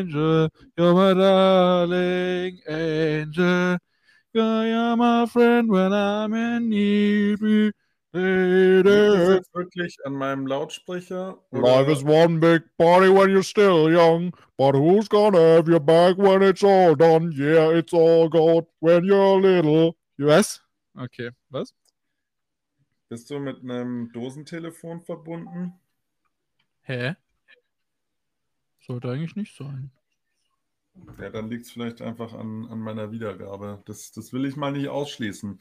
angel, you're my darling angel. You're my friend when I'm in need. Das jetzt wirklich an meinem Lautsprecher? Life is one big party when you're still young, but who's gonna have your back when it's all done? Yeah, it's all good when you're little. Was? Okay, was? Bist du mit einem Dosentelefon verbunden? Hä? Sollte eigentlich nicht sein. Ja, dann liegt es vielleicht einfach an, an meiner Wiedergabe. Das, das will ich mal nicht ausschließen.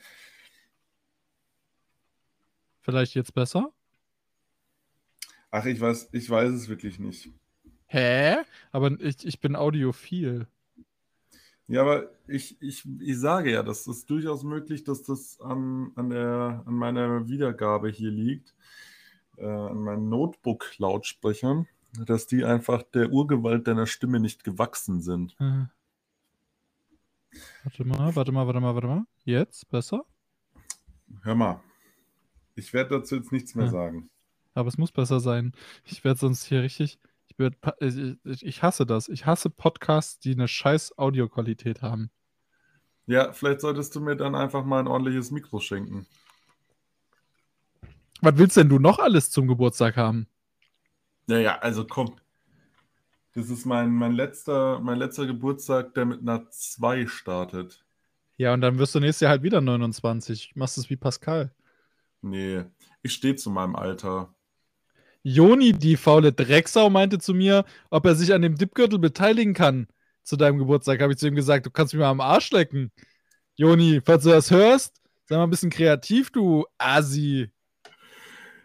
Vielleicht jetzt besser? Ach, ich weiß, ich weiß es wirklich nicht. Hä? Aber ich, ich bin audiophil. Ja, aber ich, ich, ich sage ja, das ist durchaus möglich, dass das an, an, der, an meiner Wiedergabe hier liegt, äh, an meinen Notebook-Lautsprechern, dass die einfach der Urgewalt deiner Stimme nicht gewachsen sind. Hm. Warte mal, warte mal, warte mal, warte mal. Jetzt besser? Hör mal, ich werde dazu jetzt nichts mehr Ja. sagen. Aber es muss besser sein. Ich werde sonst hier richtig. Ich, werd, ich- ich hasse das. Ich hasse Podcasts, die eine scheiß Audioqualität haben. Ja, vielleicht solltest du mir dann einfach mal ein ordentliches Mikro schenken. Was willst denn du noch alles zum Geburtstag haben? Naja, also komm. Das ist mein, mein, letzter, mein letzter Geburtstag, der mit einer 2 startet. Ja, und dann wirst du nächstes Jahr halt wieder 29. Machst es wie Pascal. Nee, ich stehe zu meinem Alter. Joni, die faule Drecksau, meinte zu mir, ob er sich an dem Dipgürtel beteiligen kann. Zu deinem Geburtstag habe ich zu ihm gesagt, du kannst mich mal am Arsch lecken. Joni, falls du das hörst, sei mal ein bisschen kreativ, du Asi.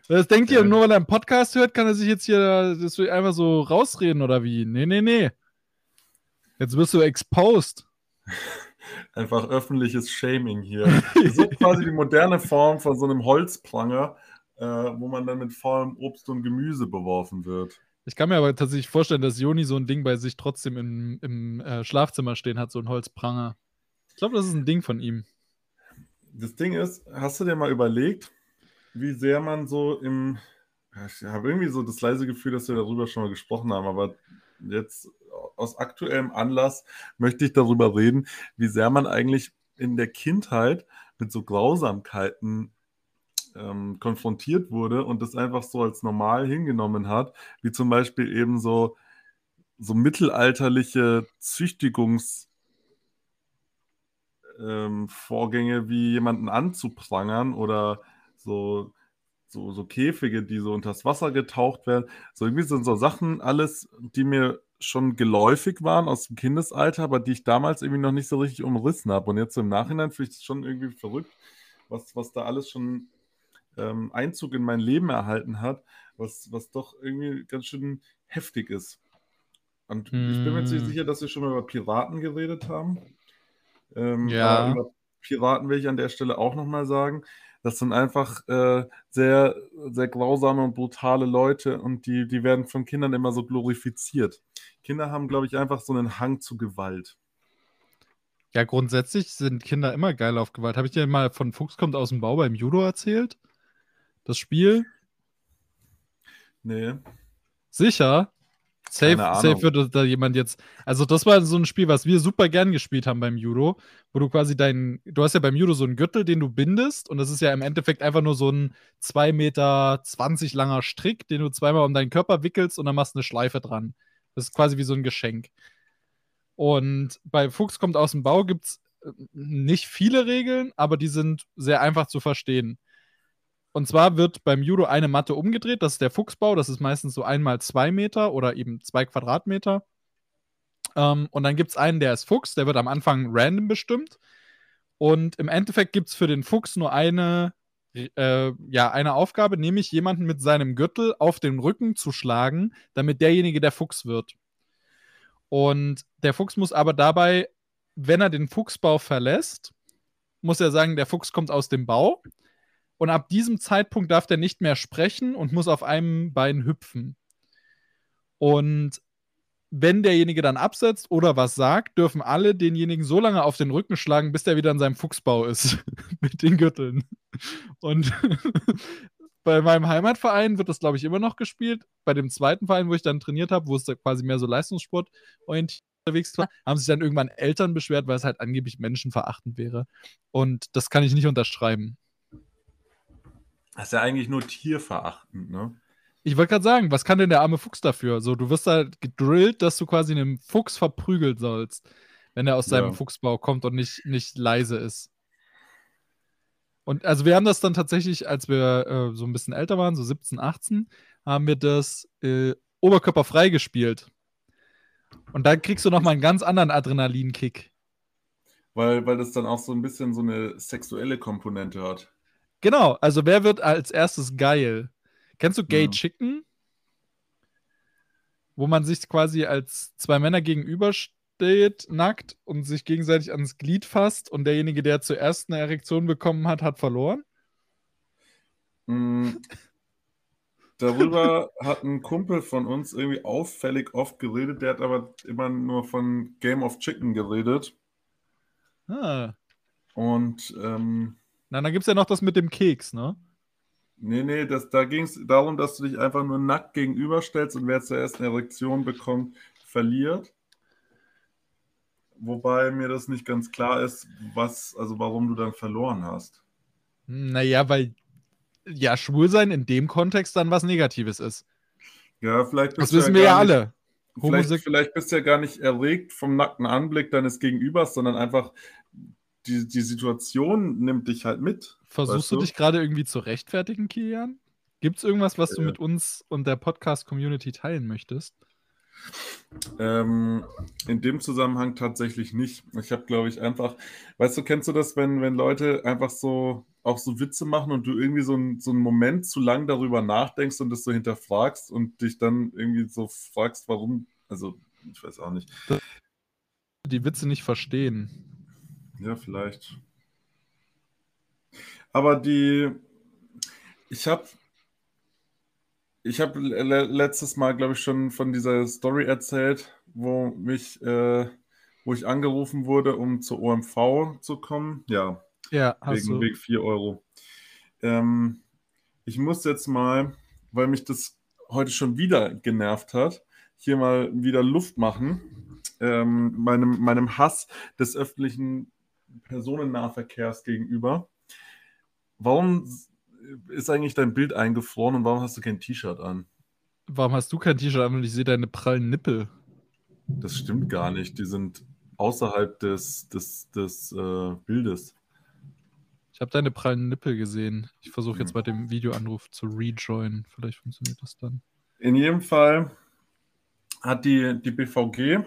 Das denkt ihr, Ja. nur weil er einen Podcast hört, kann er sich jetzt hier das einfach so rausreden oder wie? Nee, nee, nee. Jetzt wirst du exposed. Einfach öffentliches Shaming hier. Das ist quasi die moderne Form von so einem Holzpranger, äh, wo man dann mit faulem Obst und Gemüse beworfen wird. Ich kann mir aber tatsächlich vorstellen, dass Joni so ein Ding bei sich trotzdem im, im äh, Schlafzimmer stehen hat, so ein Holzpranger. Ich glaube, das ist ein Ding von ihm. Das Ding ist, hast du dir mal überlegt, wie sehr man so im. Ich habe irgendwie so das leise Gefühl, dass wir darüber schon mal gesprochen haben, aber jetzt aus aktuellem Anlass möchte ich darüber reden, wie sehr man eigentlich in der Kindheit mit so Grausamkeiten ähm, konfrontiert wurde und das einfach so als normal hingenommen hat, wie zum Beispiel eben so, so mittelalterliche Züchtigungs- ähm, wie jemanden anzuprangern oder so, so, so Käfige, die so unters Wasser getaucht werden. So irgendwie sind so Sachen alles, die mir schon geläufig waren aus dem Kindesalter, aber die ich damals irgendwie noch nicht so richtig umrissen habe. Und jetzt im Nachhinein finde ich das schon irgendwie verrückt, was, was da alles schon ähm, Einzug in mein Leben erhalten hat, was, was doch irgendwie ganz schön heftig ist. Und ich bin mir ziemlich Hm. sicher, dass wir schon mal über Piraten geredet haben. Ähm, Ja. über Piraten will ich an der Stelle auch nochmal sagen. Das sind einfach äh, sehr, sehr grausame und brutale Leute und die, die werden von Kindern immer so glorifiziert. Kinder haben, glaube ich, einfach so einen Hang zu Gewalt. Ja, grundsätzlich sind Kinder immer geil auf Gewalt. Habe ich dir mal von Fuchs kommt aus dem Bau beim Judo erzählt? Das Spiel? Nee. Sicher? Safe, safe würde da jemand jetzt. Also, das war so ein Spiel, was wir super gern gespielt haben beim Judo, wo du quasi deinen. Du hast ja beim Judo so einen Gürtel, den du bindest, und das ist ja im Endeffekt einfach nur so ein 2,20 Meter langer Strick, den du zweimal um deinen Körper wickelst und dann machst du eine Schleife dran. Das ist quasi wie so ein Geschenk. Und bei Fuchs kommt aus dem Bau gibt es nicht viele Regeln, aber die sind sehr einfach zu verstehen. Und zwar wird beim Judo eine Matte umgedreht, das ist der Fuchsbau, das ist meistens so einmal zwei Meter oder eben zwei Quadratmeter. Ähm, und dann gibt es einen, der ist Fuchs, der wird am Anfang random bestimmt. Und im Endeffekt gibt es für den Fuchs nur eine, äh, ja, eine Aufgabe, nämlich jemanden mit seinem Gürtel auf den Rücken zu schlagen, damit derjenige der Fuchs wird. Und der Fuchs muss aber dabei, wenn er den Fuchsbau verlässt, muss er sagen, der Fuchs kommt aus dem Bau. Und ab diesem Zeitpunkt darf der nicht mehr sprechen und muss auf einem Bein hüpfen. Und wenn derjenige dann absetzt oder was sagt, dürfen alle denjenigen so lange auf den Rücken schlagen, bis der wieder in seinem Fuchsbau ist. Mit den Gürteln. Und bei meinem Heimatverein wird das, glaube ich, immer noch gespielt. Bei dem zweiten Verein, wo ich dann trainiert habe, wo es quasi mehr so Leistungssport unterwegs war, haben sich dann irgendwann Eltern beschwert, weil es halt angeblich menschenverachtend wäre. Und das kann ich nicht unterschreiben. Das ist ja eigentlich nur tierverachtend, ne? Ich wollte gerade sagen, was kann denn der arme Fuchs dafür? So, du wirst da gedrillt, dass du quasi einen Fuchs verprügeln sollst, wenn er aus seinem Ja. Fuchsbau kommt und nicht, nicht leise ist. Und also wir haben das dann tatsächlich, als wir äh, so ein bisschen älter waren, so 17, 18, haben wir das äh, oberkörperfrei gespielt. Und dann kriegst du nochmal einen ganz anderen Adrenalinkick. Weil, weil das dann auch so ein bisschen so eine sexuelle Komponente hat. Genau, also wer wird als erstes geil? Kennst du Gay Ja. Chicken? Wo man sich quasi als zwei Männer gegenübersteht, nackt und sich gegenseitig ans Glied fasst und derjenige, der zuerst eine Erektion bekommen hat, hat verloren? Mm, Darüber hat ein Kumpel von uns irgendwie auffällig oft geredet, der hat aber immer nur von Game of Chicken geredet. Ah. Und ähm, Na, dann gibt es ja noch das mit dem Keks, ne? nee, nee, das, da ging es darum, dass du dich einfach nur nackt gegenüberstellst und wer zuerst eine Erektion bekommt, verliert. Wobei mir das nicht ganz klar ist, was, also warum du dann verloren hast. Naja, weil ja, schwul sein in dem Kontext dann was Negatives ist. Ja, vielleicht Das bist du wissen wir ja nicht- alle. Vielleicht, vielleicht bist du ja gar nicht erregt vom nackten Anblick deines Gegenübers, sondern einfach die, die Situation nimmt dich halt mit. Versuchst weißt du du? dich gerade irgendwie zu rechtfertigen, Kilian? Gibt es irgendwas, was du Äh. mit uns und der Podcast-Community teilen möchtest? Ähm, in dem Zusammenhang tatsächlich nicht. Ich habe, glaube ich, einfach, weißt du, kennst du das, wenn, wenn Leute einfach so auch so Witze machen und du irgendwie so, ein, so einen Moment zu lang darüber nachdenkst und das so hinterfragst und dich dann irgendwie so fragst, warum, also ich weiß auch nicht. Die Witze nicht verstehen. Ja, vielleicht. Aber die, ich habe, ich habe le letztes Mal, glaube ich, schon von dieser Story erzählt, wo mich, äh, wo ich angerufen wurde, um zur OMV zu kommen. Ja, Ja, hast wegen du. Weg 4 Euro. Ähm, ich muss jetzt mal, weil mich das heute schon wieder genervt hat, hier mal wieder Luft machen. Ähm, meinem, meinem Hass des öffentlichen Personennahverkehrs gegenüber. Warum ist eigentlich dein Bild eingefroren und warum hast du kein T-Shirt an? Warum hast du kein T-Shirt an und ich sehe deine prallen Nippel? Das stimmt gar nicht. Die sind außerhalb des, des, des äh, Bildes. Ich habe deine prallen Nippel gesehen. Ich versuche jetzt Hm. bei dem Videoanruf zu rejoinen. Vielleicht funktioniert das dann. In jedem Fall hat die, die BVG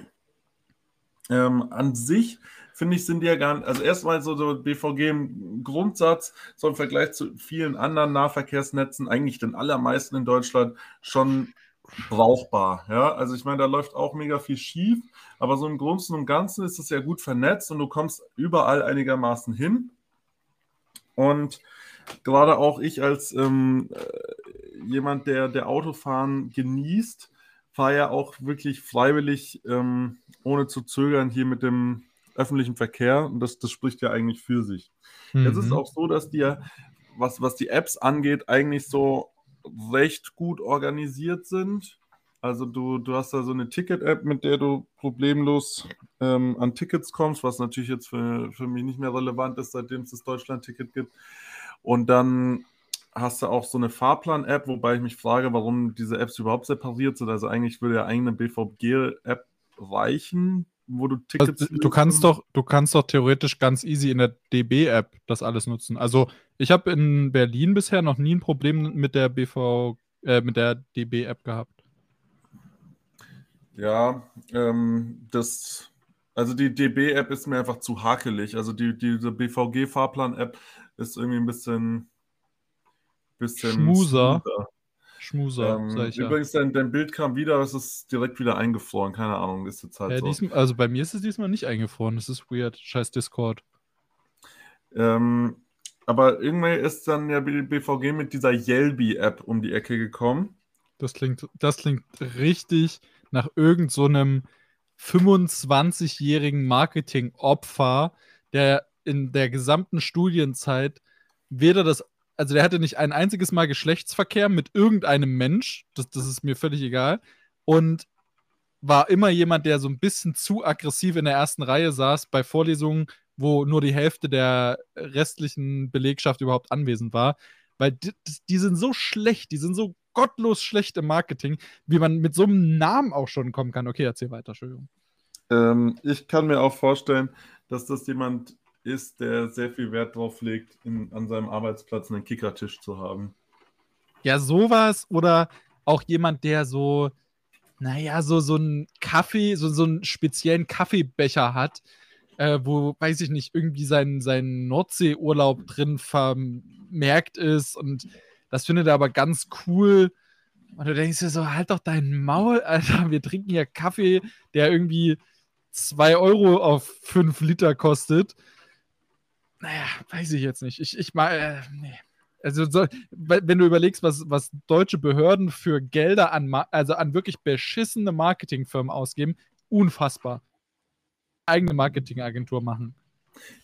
ähm, an sich, finde ich, sind die ja gar nicht, also erstmal so, so BVG im Grundsatz, so im Vergleich zu vielen anderen Nahverkehrsnetzen, eigentlich den allermeisten in Deutschland, schon brauchbar. Ja, also ich meine, da läuft auch mega viel schief, aber so im Großen und Ganzen ist es ja gut vernetzt und du kommst überall einigermaßen hin. Und gerade auch ich als ähm, äh, jemand, der, der Autofahren genießt, fahre ja auch wirklich freiwillig, ähm, ohne zu zögern, hier mit dem öffentlichen Verkehr. Und das, das spricht ja eigentlich für sich. Es ist Mhm. auch so, dass die, ja, was, was die Apps angeht, eigentlich so recht gut organisiert sind. Also du, du hast da so eine Ticket-App, mit der du problemlos ähm, an Tickets kommst, was natürlich jetzt für, für mich nicht mehr relevant ist, seitdem es das Deutschland-Ticket gibt. Und dann hast du auch so eine Fahrplan-App, wobei ich mich frage, warum diese Apps überhaupt separiert sind. Also eigentlich würde ja eine BVG-App reichen, wo du Tickets. Also, du kannst doch, du kannst doch theoretisch ganz easy in der DB-App das alles nutzen. Also ich habe in Berlin bisher noch nie ein Problem mit der BV, äh, mit der DB-App gehabt. Ja, ähm, das, also die DB-App ist mir einfach zu hakelig. Also die, diese BVG-Fahrplan-App ist irgendwie ein bisschen, bisschen Schmuser. smoother. Schmuser, Ähm, sag ich ja. übrigens, dein, dein Bild kam wieder, es ist direkt wieder eingefroren. Keine Ahnung, ist jetzt halt Ja, so. diesmal, also bei mir ist es diesmal nicht eingefroren. Das ist weird. Scheiß Discord. Ähm, aber irgendwie ist dann ja BVG mit dieser Yelby-App um die Ecke gekommen. Das klingt, das klingt richtig nach irgend so einem 25-jährigen Marketing-Opfer, der in der gesamten Studienzeit weder das also der hatte nicht ein einziges Mal Geschlechtsverkehr mit irgendeinem Mensch, das, das ist mir völlig egal, und war immer jemand, der so ein bisschen zu aggressiv in der ersten Reihe saß bei Vorlesungen, wo nur die Hälfte der restlichen Belegschaft überhaupt anwesend war. Weil die, die sind so schlecht, die sind so gottlos schlecht im Marketing, wie man mit so einem Namen auch schon kommen kann. Okay, erzähl weiter, Entschuldigung. Ähm, ich kann mir auch vorstellen, dass das jemand ist, der sehr viel Wert drauf legt, in, an seinem Arbeitsplatz einen Kickertisch zu haben. Ja, sowas oder auch jemand, der so, naja, so, so einen Kaffee, so, so einen speziellen Kaffeebecher hat, äh, wo, weiß ich nicht, irgendwie sein, sein Nordseeurlaub drin vermerkt ist und das findet er aber ganz cool. Und du denkst dir so, halt doch dein Maul, Alter, wir trinken hier Kaffee, der irgendwie 2 Euro auf 5 Liter kostet. Naja, weiß ich jetzt nicht. Ich, ich mal, äh, nee. Also, so, wenn du überlegst, was, was deutsche Behörden für Gelder an, also an wirklich beschissene Marketingfirmen ausgeben, unfassbar. Eigene Marketingagentur machen.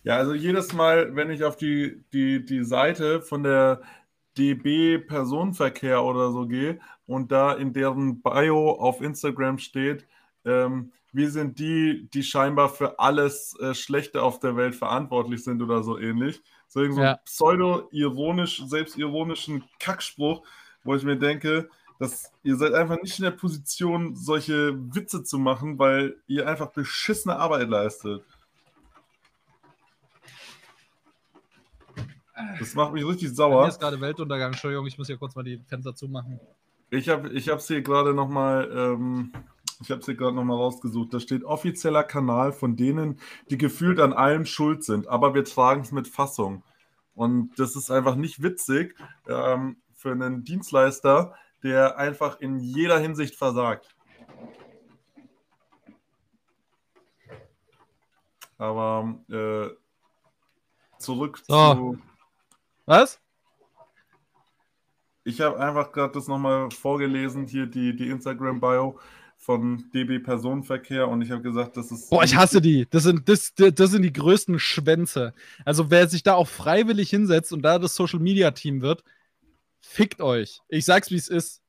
Ja, also jedes Mal, wenn ich auf die, die, die Seite von der DB Personenverkehr oder so gehe und da in deren Bio auf Instagram steht, ähm, wir sind die, die scheinbar für alles äh, Schlechte auf der Welt verantwortlich sind oder so ähnlich. So irgend so ja. pseudo-ironisch, selbstironischen Kackspruch, wo ich mir denke, dass ihr seid einfach nicht in der Position, solche Witze zu machen, weil ihr einfach beschissene Arbeit leistet. Das macht mich richtig sauer. Hier ist gerade Weltuntergang. Entschuldigung, ich muss hier kurz mal die Fenster zumachen. Ich habe es hier gerade nochmal ähm, ich habe es hier gerade nochmal rausgesucht. Da steht offizieller Kanal von denen, die gefühlt an allem schuld sind, aber wir tragen es mit Fassung. Und das ist einfach nicht witzig ähm, für einen Dienstleister, der einfach in jeder Hinsicht versagt. Aber äh, zurück so. zu. Was? Ich habe einfach gerade das nochmal vorgelesen, hier die, die Instagram-Bio von DB Personenverkehr und ich habe gesagt, das ist. Boah, ich hasse die. Das sind, das, das sind die größten Schwänze. Also, wer sich da auch freiwillig hinsetzt und da das Social Media Team wird, fickt euch. Ich sag's, wie es ist.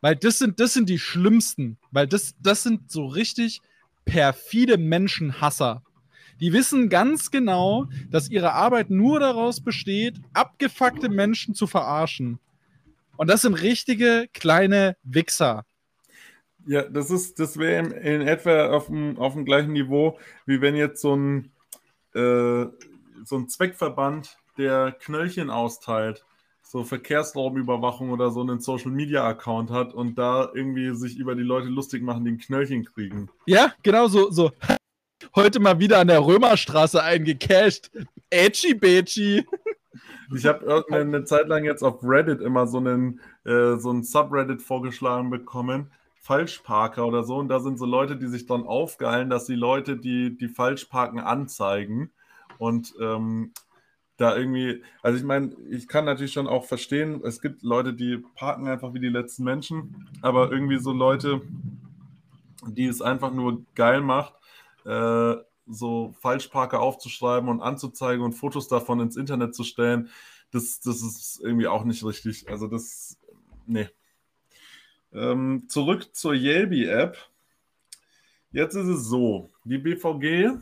Weil das sind, das sind die schlimmsten. Weil das, das sind so richtig perfide Menschenhasser. Die wissen ganz genau, dass ihre Arbeit nur daraus besteht, abgefuckte Menschen zu verarschen. Und das sind richtige kleine Wichser. Ja, das ist, das wäre in, in, etwa auf dem, auf dem gleichen Niveau, wie wenn jetzt so ein, äh, so ein Zweckverband, der Knöllchen austeilt, so Verkehrsraumüberwachung oder so einen Social Media Account hat und da irgendwie sich über die Leute lustig machen, die ein Knöllchen kriegen. Ja, genau so, so. Heute mal wieder an der Römerstraße eingecasht. Edgy Bechi. Ich habe eine Zeit lang jetzt auf Reddit immer so einen, äh, so einen Subreddit vorgeschlagen bekommen, Falschparker oder so. Und da sind so Leute, die sich dann aufgeilen, dass die Leute, die, die falsch parken, anzeigen. Und ähm, da irgendwie, also ich meine, ich kann natürlich schon auch verstehen, es gibt Leute, die parken einfach wie die letzten Menschen, aber irgendwie so Leute, die es einfach nur geil macht, äh, so Falschparker aufzuschreiben und anzuzeigen und Fotos davon ins Internet zu stellen, das, das ist irgendwie auch nicht richtig. Also das, nee. Ähm, zurück zur Yelby-App. Jetzt ist es so, die BVG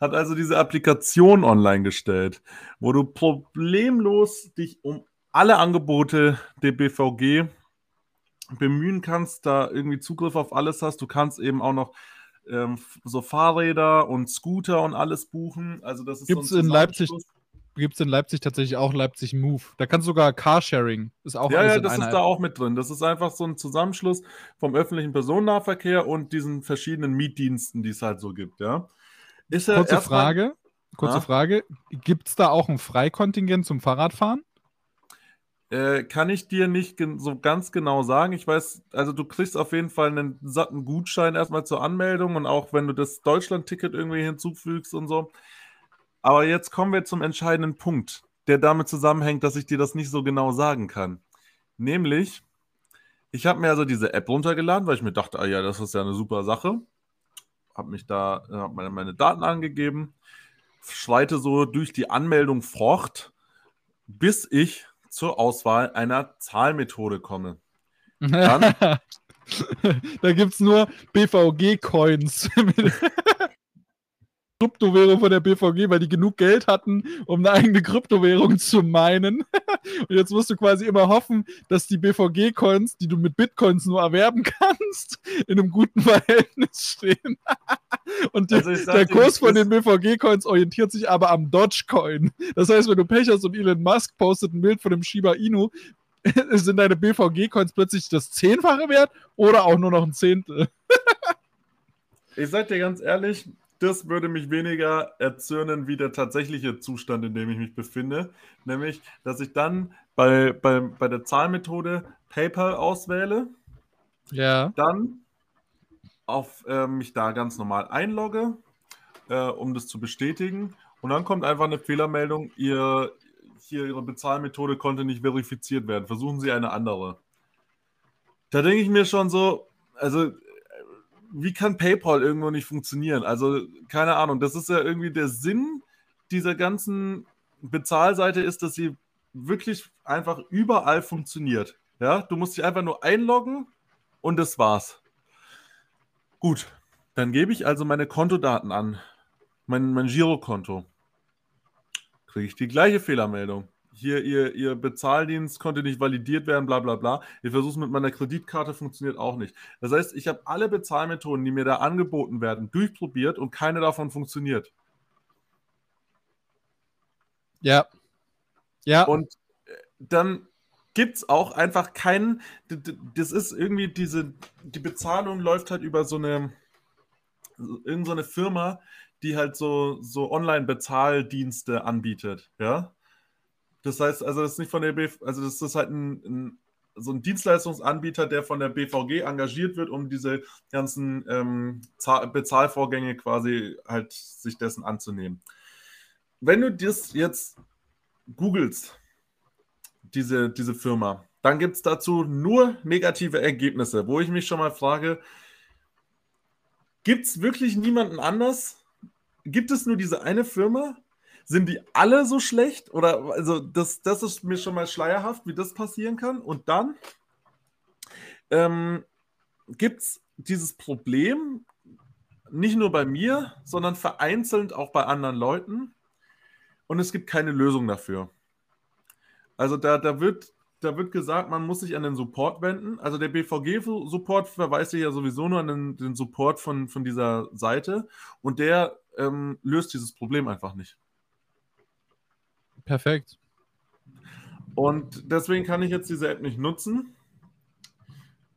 hat also diese Applikation online gestellt, wo du problemlos dich um alle Angebote der BVG bemühen kannst, da irgendwie Zugriff auf alles hast. Du kannst eben auch noch ähm, so Fahrräder und Scooter und alles buchen. Also das ist Gibt es so in Leipzig gibt es in Leipzig tatsächlich auch Leipzig Move. Da kannst du sogar Carsharing. Ist auch ja, ja, das ist App. da auch mit drin. Das ist einfach so ein Zusammenschluss vom öffentlichen Personennahverkehr und diesen verschiedenen Mietdiensten, die es halt so gibt, ja. Ist kurze Frage, kurze ja? Frage. Gibt es da auch ein Freikontingent zum Fahrradfahren? Äh, kann ich dir nicht so ganz genau sagen. Ich weiß, also du kriegst auf jeden Fall einen satten Gutschein erstmal zur Anmeldung und auch wenn du das Deutschland-Ticket irgendwie hinzufügst und so. Aber jetzt kommen wir zum entscheidenden Punkt, der damit zusammenhängt, dass ich dir das nicht so genau sagen kann. Nämlich, ich habe mir also diese App runtergeladen, weil ich mir dachte, ah ja, das ist ja eine super Sache. Habe mich da, äh, habe meine, meine Daten angegeben, schreite so durch die Anmeldung fort, bis ich zur Auswahl einer Zahlmethode komme. Dann, da gibt es nur BVG-Coins. Kryptowährung von der BVG, weil die genug Geld hatten, um eine eigene Kryptowährung zu meinen. Und jetzt musst du quasi immer hoffen, dass die BVG-Coins, die du mit Bitcoins nur erwerben kannst, in einem guten Verhältnis stehen. Und also der Kurs von den BVG-Coins orientiert sich aber am Dogecoin. Das heißt, wenn du Pech hast und Elon Musk postet ein Bild von dem Shiba Inu, sind deine BVG-Coins plötzlich das Zehnfache wert oder auch nur noch ein Zehntel. Ich sag dir ganz ehrlich, das würde mich weniger erzürnen wie der tatsächliche Zustand, in dem ich mich befinde. Nämlich, dass ich dann bei, bei, bei der Zahlmethode PayPal auswähle. Ja. Dann auf äh, mich da ganz normal einlogge, äh, um das zu bestätigen. Und dann kommt einfach eine Fehlermeldung, ihr, hier Ihre Bezahlmethode konnte nicht verifiziert werden. Versuchen Sie eine andere. Da denke ich mir schon so, also wie kann PayPal irgendwo nicht funktionieren? Also, keine Ahnung, das ist ja irgendwie der Sinn dieser ganzen Bezahlseite ist, dass sie wirklich einfach überall funktioniert. Ja, du musst dich einfach nur einloggen und das war's. Gut, dann gebe ich also meine Kontodaten an, mein, mein Girokonto. Kriege ich die gleiche Fehlermeldung hier, ihr, ihr Bezahldienst konnte nicht validiert werden, bla bla bla. Ich versuche es mit meiner Kreditkarte, funktioniert auch nicht. Das heißt, ich habe alle Bezahlmethoden, die mir da angeboten werden, durchprobiert und keine davon funktioniert. Ja. Ja. Und äh, dann gibt es auch einfach keinen. Das ist irgendwie diese. Die Bezahlung läuft halt über so eine. Irgendeine so Firma, die halt so, so Online-Bezahldienste anbietet. Ja. Das heißt, also das ist nicht von der BV, also das ist halt ein, ein, so ein Dienstleistungsanbieter, der von der BVG engagiert wird, um diese ganzen ähm, Bezahlvorgänge quasi halt sich dessen anzunehmen. Wenn du das jetzt googelst, diese, diese Firma, dann gibt es dazu nur negative Ergebnisse, wo ich mich schon mal frage, gibt es wirklich niemanden anders? Gibt es nur diese eine Firma? Sind die alle so schlecht? Oder also das, das ist mir schon mal schleierhaft, wie das passieren kann. Und dann ähm, gibt es dieses Problem nicht nur bei mir, sondern vereinzelt auch bei anderen Leuten. Und es gibt keine Lösung dafür. Also da, da, wird, da wird gesagt, man muss sich an den Support wenden. Also der BVG-Support verweist sich ja sowieso nur an den, den, Support von, von dieser Seite. Und der ähm, löst dieses Problem einfach nicht. Perfekt. Und deswegen kann ich jetzt diese App nicht nutzen.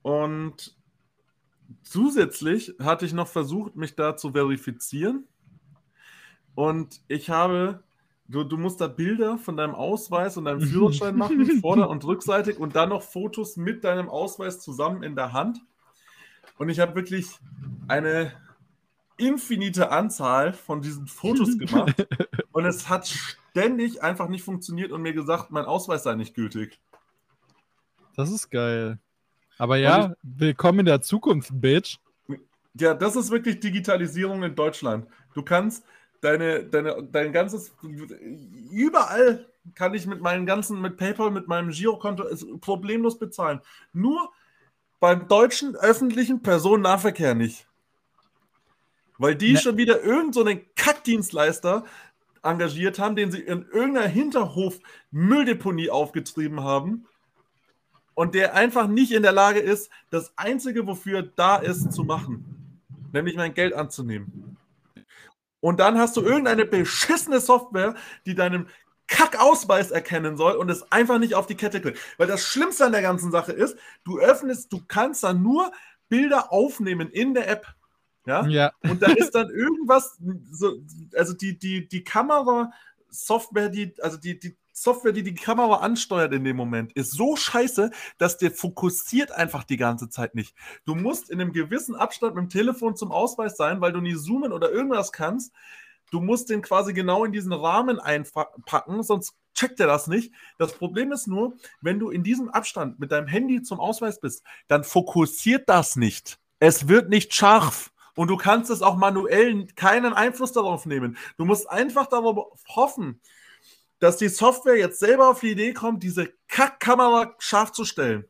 Und zusätzlich hatte ich noch versucht, mich da zu verifizieren. Und ich habe, du, du musst da Bilder von deinem Ausweis und deinem Führerschein machen, vorder- und rückseitig, und dann noch Fotos mit deinem Ausweis zusammen in der Hand. Und ich habe wirklich eine infinite Anzahl von diesen Fotos gemacht. und es hat ständig einfach nicht funktioniert und mir gesagt, mein Ausweis sei nicht gültig. Das ist geil. Aber ja, ich, willkommen in der Zukunft, Bitch. Ja, das ist wirklich Digitalisierung in Deutschland. Du kannst deine, deine, dein ganzes, überall kann ich mit meinen ganzen, mit PayPal, mit meinem Girokonto problemlos bezahlen. Nur beim deutschen öffentlichen Personennahverkehr nicht. Weil die ne. schon wieder irgendeinen so Kackdienstleister engagiert haben, den sie in irgendeiner Hinterhof Mülldeponie aufgetrieben haben und der einfach nicht in der Lage ist, das Einzige, wofür da ist, zu machen. Nämlich mein Geld anzunehmen. Und dann hast du irgendeine beschissene Software, die deinem Kackausweis erkennen soll und es einfach nicht auf die Kette kriegt. Weil das Schlimmste an der ganzen Sache ist, du öffnest, du kannst dann nur Bilder aufnehmen in der App. Ja? ja. Und da ist dann irgendwas, so, also die, die, die Kamera-Software, die, also die, die Software, die die Kamera ansteuert in dem Moment, ist so scheiße, dass der fokussiert einfach die ganze Zeit nicht. Du musst in einem gewissen Abstand mit dem Telefon zum Ausweis sein, weil du nie zoomen oder irgendwas kannst. Du musst den quasi genau in diesen Rahmen einpacken, sonst checkt er das nicht. Das Problem ist nur, wenn du in diesem Abstand mit deinem Handy zum Ausweis bist, dann fokussiert das nicht. Es wird nicht scharf. Und du kannst es auch manuell keinen Einfluss darauf nehmen. Du musst einfach darauf hoffen, dass die Software jetzt selber auf die Idee kommt, diese Kackkamera scharf zu stellen.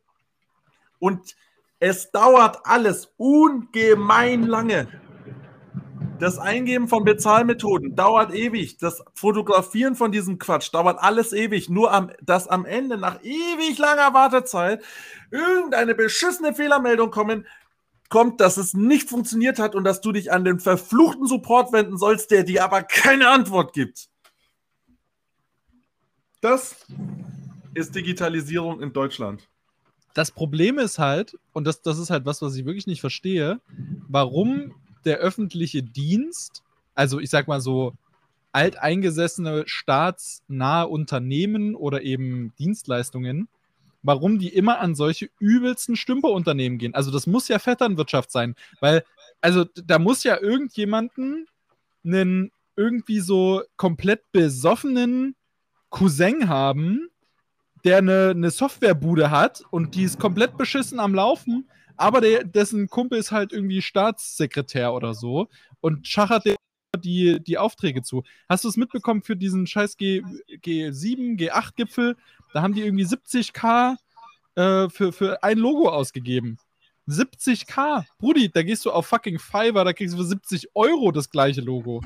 Und es dauert alles ungemein lange. Das Eingeben von Bezahlmethoden dauert ewig. Das Fotografieren von diesem Quatsch dauert alles ewig. Nur am, dass am Ende nach ewig langer Wartezeit irgendeine beschissene Fehlermeldung kommen, kommt, dass es nicht funktioniert hat und dass du dich an den verfluchten Support wenden sollst, der dir aber keine Antwort gibt. Das ist Digitalisierung in Deutschland. Das Problem ist halt, und das, das ist halt was, was ich wirklich nicht verstehe, warum der öffentliche Dienst, also ich sag mal so alteingesessene staatsnahe Unternehmen oder eben Dienstleistungen, warum die immer an solche übelsten Stümperunternehmen gehen. Also das muss ja Vetternwirtschaft sein, weil, also da muss ja irgendjemanden einen irgendwie so komplett besoffenen Cousin haben, der eine, eine Softwarebude hat und die ist komplett beschissen am Laufen, aber der, dessen Kumpel ist halt irgendwie Staatssekretär oder so und schachert die, die Aufträge zu. Hast du es mitbekommen für diesen scheiß G, G7, G8-Gipfel? Da haben die irgendwie 70k äh, für, für ein Logo ausgegeben. 70k. Brudi, da gehst du auf fucking Fiverr, da kriegst du für 70 Euro das gleiche Logo.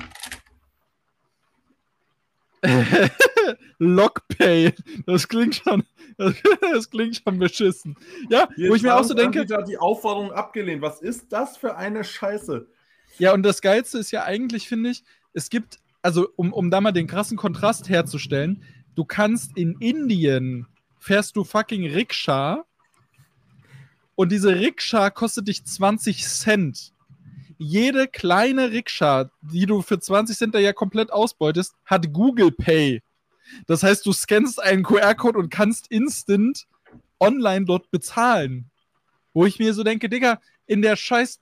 Lockpay. Das klingt schon, das klingt schon beschissen. Ja, Jetzt wo ich mir auch so denke. die Aufforderung abgelehnt. Was ist das für eine Scheiße? Ja, und das Geilste ist ja eigentlich, finde ich, es gibt, also um, um da mal den krassen Kontrast herzustellen, du kannst in Indien fährst du fucking Rikscha und diese Rikscha kostet dich 20 Cent. Jede kleine Rikscha, die du für 20 Cent da ja komplett ausbeutest, hat Google Pay. Das heißt, du scannst einen QR-Code und kannst instant online dort bezahlen. Wo ich mir so denke, Digga, in der scheiß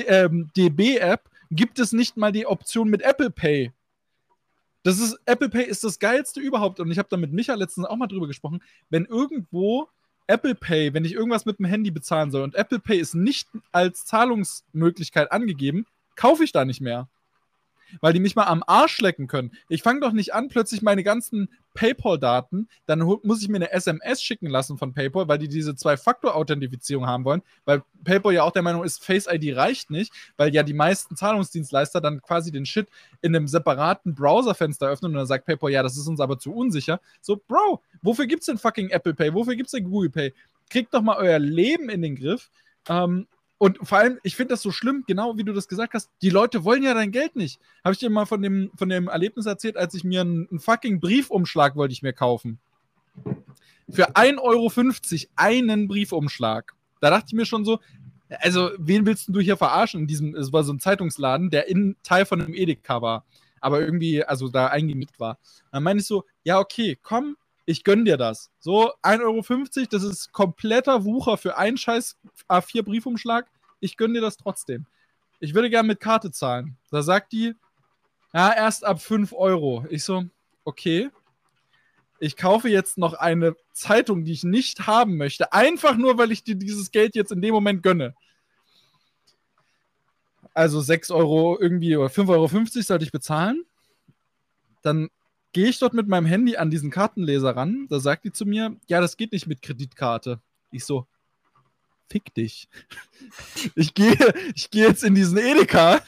ähm, DB-App gibt es nicht mal die Option mit Apple Pay. Das ist, Apple Pay ist das geilste überhaupt. Und ich habe da mit Micha letztens auch mal drüber gesprochen. Wenn irgendwo Apple Pay, wenn ich irgendwas mit dem Handy bezahlen soll und Apple Pay ist nicht als Zahlungsmöglichkeit angegeben, kaufe ich da nicht mehr weil die mich mal am Arsch lecken können. Ich fange doch nicht an, plötzlich meine ganzen PayPal-Daten, dann muss ich mir eine SMS schicken lassen von PayPal, weil die diese Zwei-Faktor-Authentifizierung haben wollen, weil PayPal ja auch der Meinung ist, Face ID reicht nicht, weil ja die meisten Zahlungsdienstleister dann quasi den Shit in einem separaten Browserfenster öffnen und dann sagt PayPal, ja, das ist uns aber zu unsicher. So, Bro, wofür gibt's denn fucking Apple Pay? Wofür gibt's denn Google Pay? Kriegt doch mal euer Leben in den Griff. Ähm, und vor allem, ich finde das so schlimm, genau wie du das gesagt hast, die Leute wollen ja dein Geld nicht. Habe ich dir mal von dem, von dem Erlebnis erzählt, als ich mir einen, einen fucking Briefumschlag wollte ich mir kaufen. Für 1,50 Euro einen Briefumschlag. Da dachte ich mir schon so, also wen willst du hier verarschen in diesem, es war so ein Zeitungsladen, der in Teil von einem Edeka war, aber irgendwie, also da eingemietet war. Dann meine ich so, ja okay, komm, ich gönn dir das. So, 1,50 Euro, das ist kompletter Wucher für einen scheiß A4 Briefumschlag. Ich gönn dir das trotzdem. Ich würde gerne mit Karte zahlen. Da sagt die, ja, erst ab 5 Euro. Ich so, okay. Ich kaufe jetzt noch eine Zeitung, die ich nicht haben möchte, einfach nur, weil ich dir dieses Geld jetzt in dem Moment gönne. Also 6 Euro irgendwie oder 5,50 Euro sollte ich bezahlen. Dann gehe ich dort mit meinem Handy an diesen Kartenleser ran. Da sagt die zu mir, ja, das geht nicht mit Kreditkarte. Ich so, fick dich. Ich gehe ich geh jetzt in diesen Edeka,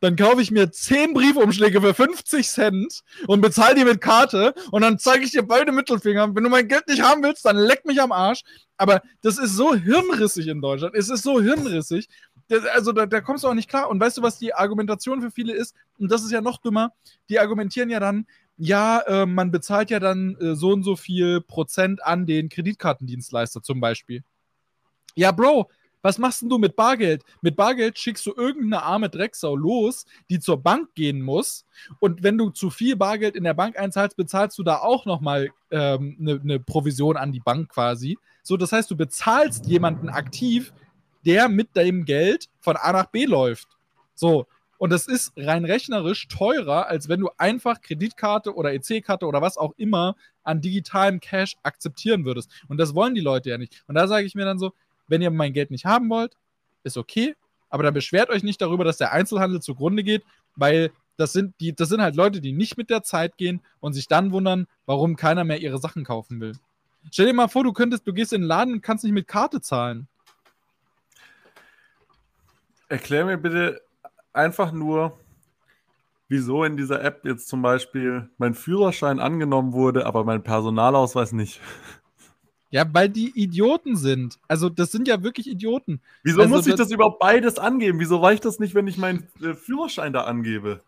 dann kaufe ich mir 10 Briefumschläge für 50 Cent und bezahle die mit Karte und dann zeige ich dir beide Mittelfinger. Wenn du mein Geld nicht haben willst, dann leck mich am Arsch. Aber das ist so hirnrissig in Deutschland. Es ist so hirnrissig. Also da, da kommst du auch nicht klar. Und weißt du, was die Argumentation für viele ist? Und das ist ja noch dümmer. Die argumentieren ja dann, ja, äh, man bezahlt ja dann äh, so und so viel Prozent an den Kreditkartendienstleister zum Beispiel. Ja, Bro, was machst denn du mit Bargeld? Mit Bargeld schickst du irgendeine arme Drecksau los, die zur Bank gehen muss. Und wenn du zu viel Bargeld in der Bank einzahlst, bezahlst du da auch nochmal eine ähm, ne, ne Provision an die Bank quasi. So, das heißt, du bezahlst jemanden aktiv, der mit deinem Geld von A nach B läuft. So, und das ist rein rechnerisch teurer, als wenn du einfach Kreditkarte oder EC-Karte oder was auch immer an digitalem Cash akzeptieren würdest. Und das wollen die Leute ja nicht. Und da sage ich mir dann so, wenn ihr mein Geld nicht haben wollt, ist okay, aber dann beschwert euch nicht darüber, dass der Einzelhandel zugrunde geht, weil das sind, die, das sind halt Leute, die nicht mit der Zeit gehen und sich dann wundern, warum keiner mehr ihre Sachen kaufen will. Stell dir mal vor, du könntest, du gehst in den Laden und kannst nicht mit Karte zahlen. Erklär mir bitte einfach nur, wieso in dieser App jetzt zum Beispiel mein Führerschein angenommen wurde, aber mein Personalausweis nicht. Ja, weil die Idioten sind. Also, das sind ja wirklich Idioten. Wieso also, muss ich das, das überhaupt beides angeben? Wieso reicht das nicht, wenn ich meinen äh, Führerschein da angebe?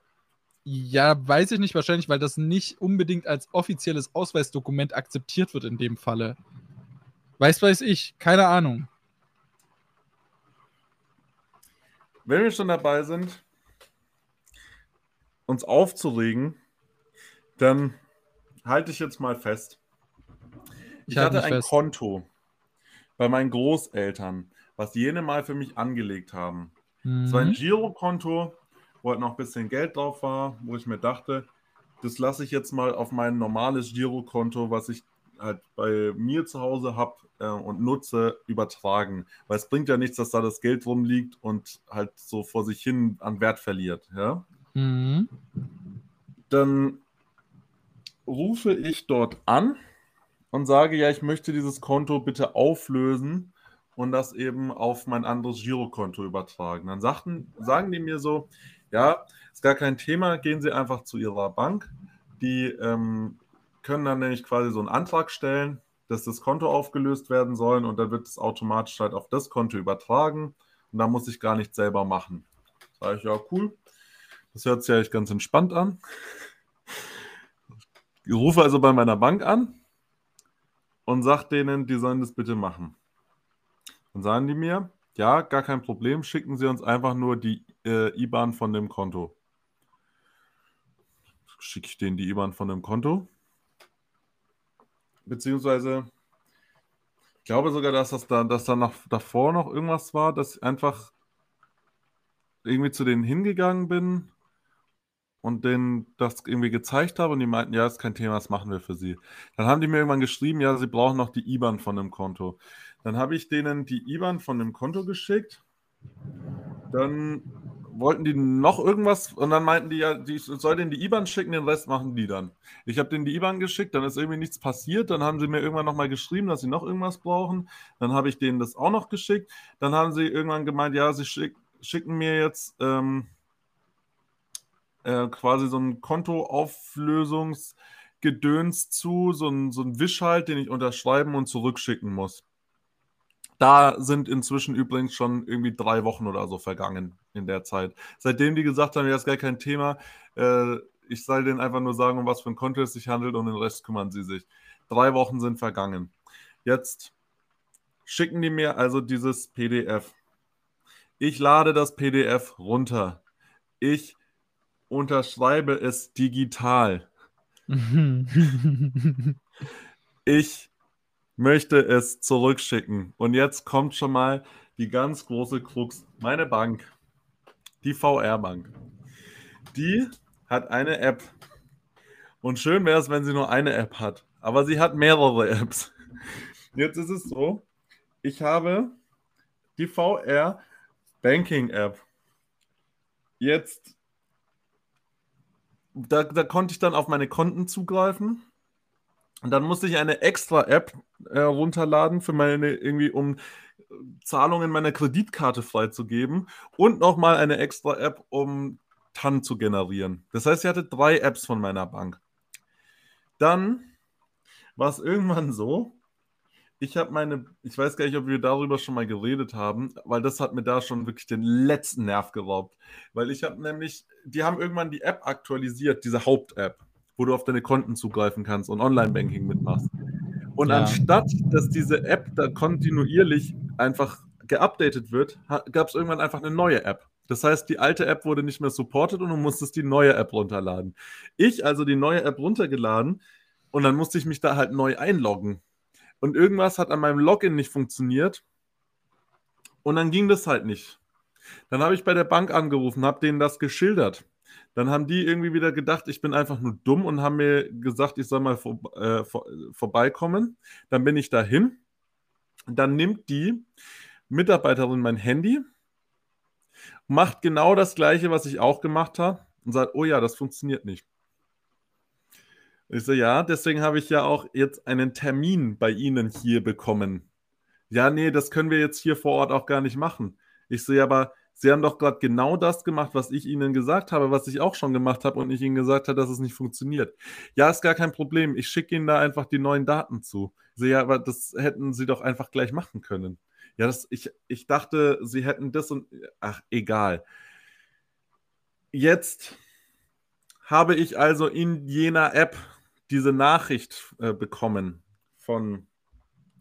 Ja, weiß ich nicht, wahrscheinlich, weil das nicht unbedingt als offizielles Ausweisdokument akzeptiert wird in dem Falle. Weiß, weiß ich, keine Ahnung. Wenn wir schon dabei sind, uns aufzuregen, dann halte ich jetzt mal fest. Ich, ich hatte ein fest. Konto bei meinen Großeltern, was jene mal für mich angelegt haben. Es mhm. war ein Girokonto, wo halt noch ein bisschen Geld drauf war, wo ich mir dachte, das lasse ich jetzt mal auf mein normales Girokonto, was ich halt bei mir zu Hause habe äh, und nutze, übertragen. Weil es bringt ja nichts, dass da das Geld rumliegt und halt so vor sich hin an Wert verliert. Ja? Mhm. Dann rufe ich dort an und sage, ja, ich möchte dieses Konto bitte auflösen und das eben auf mein anderes Girokonto übertragen. Dann sagten, sagen die mir so, ja, ist gar kein Thema, gehen Sie einfach zu Ihrer Bank. Die ähm, können dann nämlich quasi so einen Antrag stellen, dass das Konto aufgelöst werden soll und dann wird es automatisch halt auf das Konto übertragen und da muss ich gar nichts selber machen. Sage ich, ja, cool. Das hört sich eigentlich ganz entspannt an. Ich rufe also bei meiner Bank an und sage denen, die sollen das bitte machen. Dann sagen die mir, ja, gar kein Problem, schicken Sie uns einfach nur die äh, IBAN von dem Konto. Schicke ich denen die IBAN von dem Konto. Beziehungsweise, ich glaube sogar, dass das da, dass da noch davor noch irgendwas war, dass ich einfach irgendwie zu denen hingegangen bin und denen das irgendwie gezeigt habe und die meinten, ja, ist kein Thema, das machen wir für sie. Dann haben die mir irgendwann geschrieben, ja, sie brauchen noch die IBAN von dem Konto. Dann habe ich denen die IBAN von dem Konto geschickt. Dann wollten die noch irgendwas und dann meinten die ja, die soll denen die IBAN schicken, den Rest machen die dann. Ich habe denen die IBAN geschickt, dann ist irgendwie nichts passiert. Dann haben sie mir irgendwann nochmal geschrieben, dass sie noch irgendwas brauchen. Dann habe ich denen das auch noch geschickt. Dann haben sie irgendwann gemeint, ja, sie schick, schicken mir jetzt ähm, äh, quasi so ein Kontoauflösungsgedöns zu, so ein, so ein Wisch den ich unterschreiben und zurückschicken muss. Da sind inzwischen übrigens schon irgendwie drei Wochen oder so vergangen in der Zeit. Seitdem die gesagt haben, ja, ist gar kein Thema, äh, ich soll denen einfach nur sagen, um was für ein Konto es sich handelt und den Rest kümmern sie sich. Drei Wochen sind vergangen. Jetzt schicken die mir also dieses PDF. Ich lade das PDF runter. Ich unterschreibe es digital. ich möchte es zurückschicken. Und jetzt kommt schon mal die ganz große Krux. Meine Bank, die VR-Bank, die hat eine App. Und schön wäre es, wenn sie nur eine App hat. Aber sie hat mehrere Apps. Jetzt ist es so, ich habe die VR Banking App. Jetzt, da, da konnte ich dann auf meine Konten zugreifen. Und dann musste ich eine extra App äh, runterladen für meine, irgendwie, um Zahlungen meiner Kreditkarte freizugeben und nochmal eine extra App, um TAN zu generieren. Das heißt, ich hatte drei Apps von meiner Bank. Dann war es irgendwann so, ich habe meine, ich weiß gar nicht, ob wir darüber schon mal geredet haben, weil das hat mir da schon wirklich den letzten Nerv geraubt. Weil ich habe nämlich, die haben irgendwann die App aktualisiert, diese Haupt-App wo du auf deine Konten zugreifen kannst und Online-Banking mitmachst. Und ja. anstatt, dass diese App da kontinuierlich einfach geupdatet wird, gab es irgendwann einfach eine neue App. Das heißt, die alte App wurde nicht mehr supported und du musstest die neue App runterladen. Ich also die neue App runtergeladen und dann musste ich mich da halt neu einloggen. Und irgendwas hat an meinem Login nicht funktioniert und dann ging das halt nicht. Dann habe ich bei der Bank angerufen, habe denen das geschildert. Dann haben die irgendwie wieder gedacht, ich bin einfach nur dumm und haben mir gesagt, ich soll mal vor, äh, vor, vorbeikommen. Dann bin ich dahin. Dann nimmt die Mitarbeiterin mein Handy, macht genau das gleiche, was ich auch gemacht habe. und sagt, oh ja, das funktioniert nicht. Ich so, ja, deswegen habe ich ja auch jetzt einen Termin bei Ihnen hier bekommen. Ja, nee, das können wir jetzt hier vor Ort auch gar nicht machen. Ich so, ja, aber Sie haben doch gerade genau das gemacht, was ich Ihnen gesagt habe, was ich auch schon gemacht habe und ich Ihnen gesagt habe, dass es nicht funktioniert. Ja, ist gar kein Problem. Ich schicke Ihnen da einfach die neuen Daten zu. So, ja, aber das hätten Sie doch einfach gleich machen können. Ja, das, ich, ich dachte, Sie hätten das und. Ach, egal. Jetzt habe ich also in jener App diese Nachricht äh, bekommen von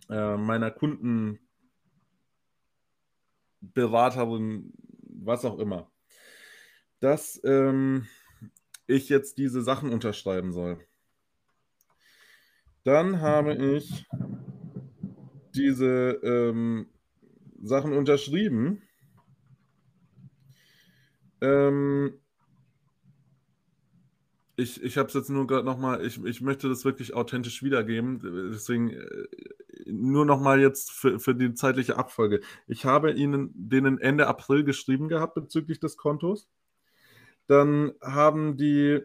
äh, meiner Kundenberaterin, was auch immer, dass ähm, ich jetzt diese Sachen unterschreiben soll. Dann habe ich diese ähm, Sachen unterschrieben. Ähm, ich, ich habe es jetzt nur gerade nochmal, ich, ich möchte das wirklich authentisch wiedergeben, deswegen äh, nur nochmal jetzt für, für die zeitliche Abfolge. Ich habe Ihnen denen Ende April geschrieben gehabt bezüglich des Kontos. Dann haben die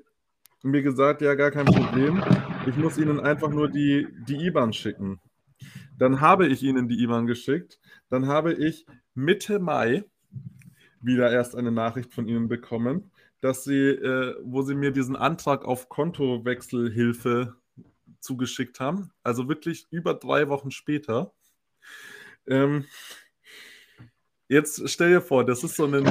mir gesagt, ja, gar kein Problem. Ich muss Ihnen einfach nur die, die IBAN schicken. Dann habe ich Ihnen die IBAN geschickt. Dann habe ich Mitte Mai wieder erst eine Nachricht von Ihnen bekommen dass sie, äh, wo sie mir diesen Antrag auf Kontowechselhilfe zugeschickt haben. Also wirklich über drei Wochen später. Ähm, jetzt stell dir vor, das ist so ein.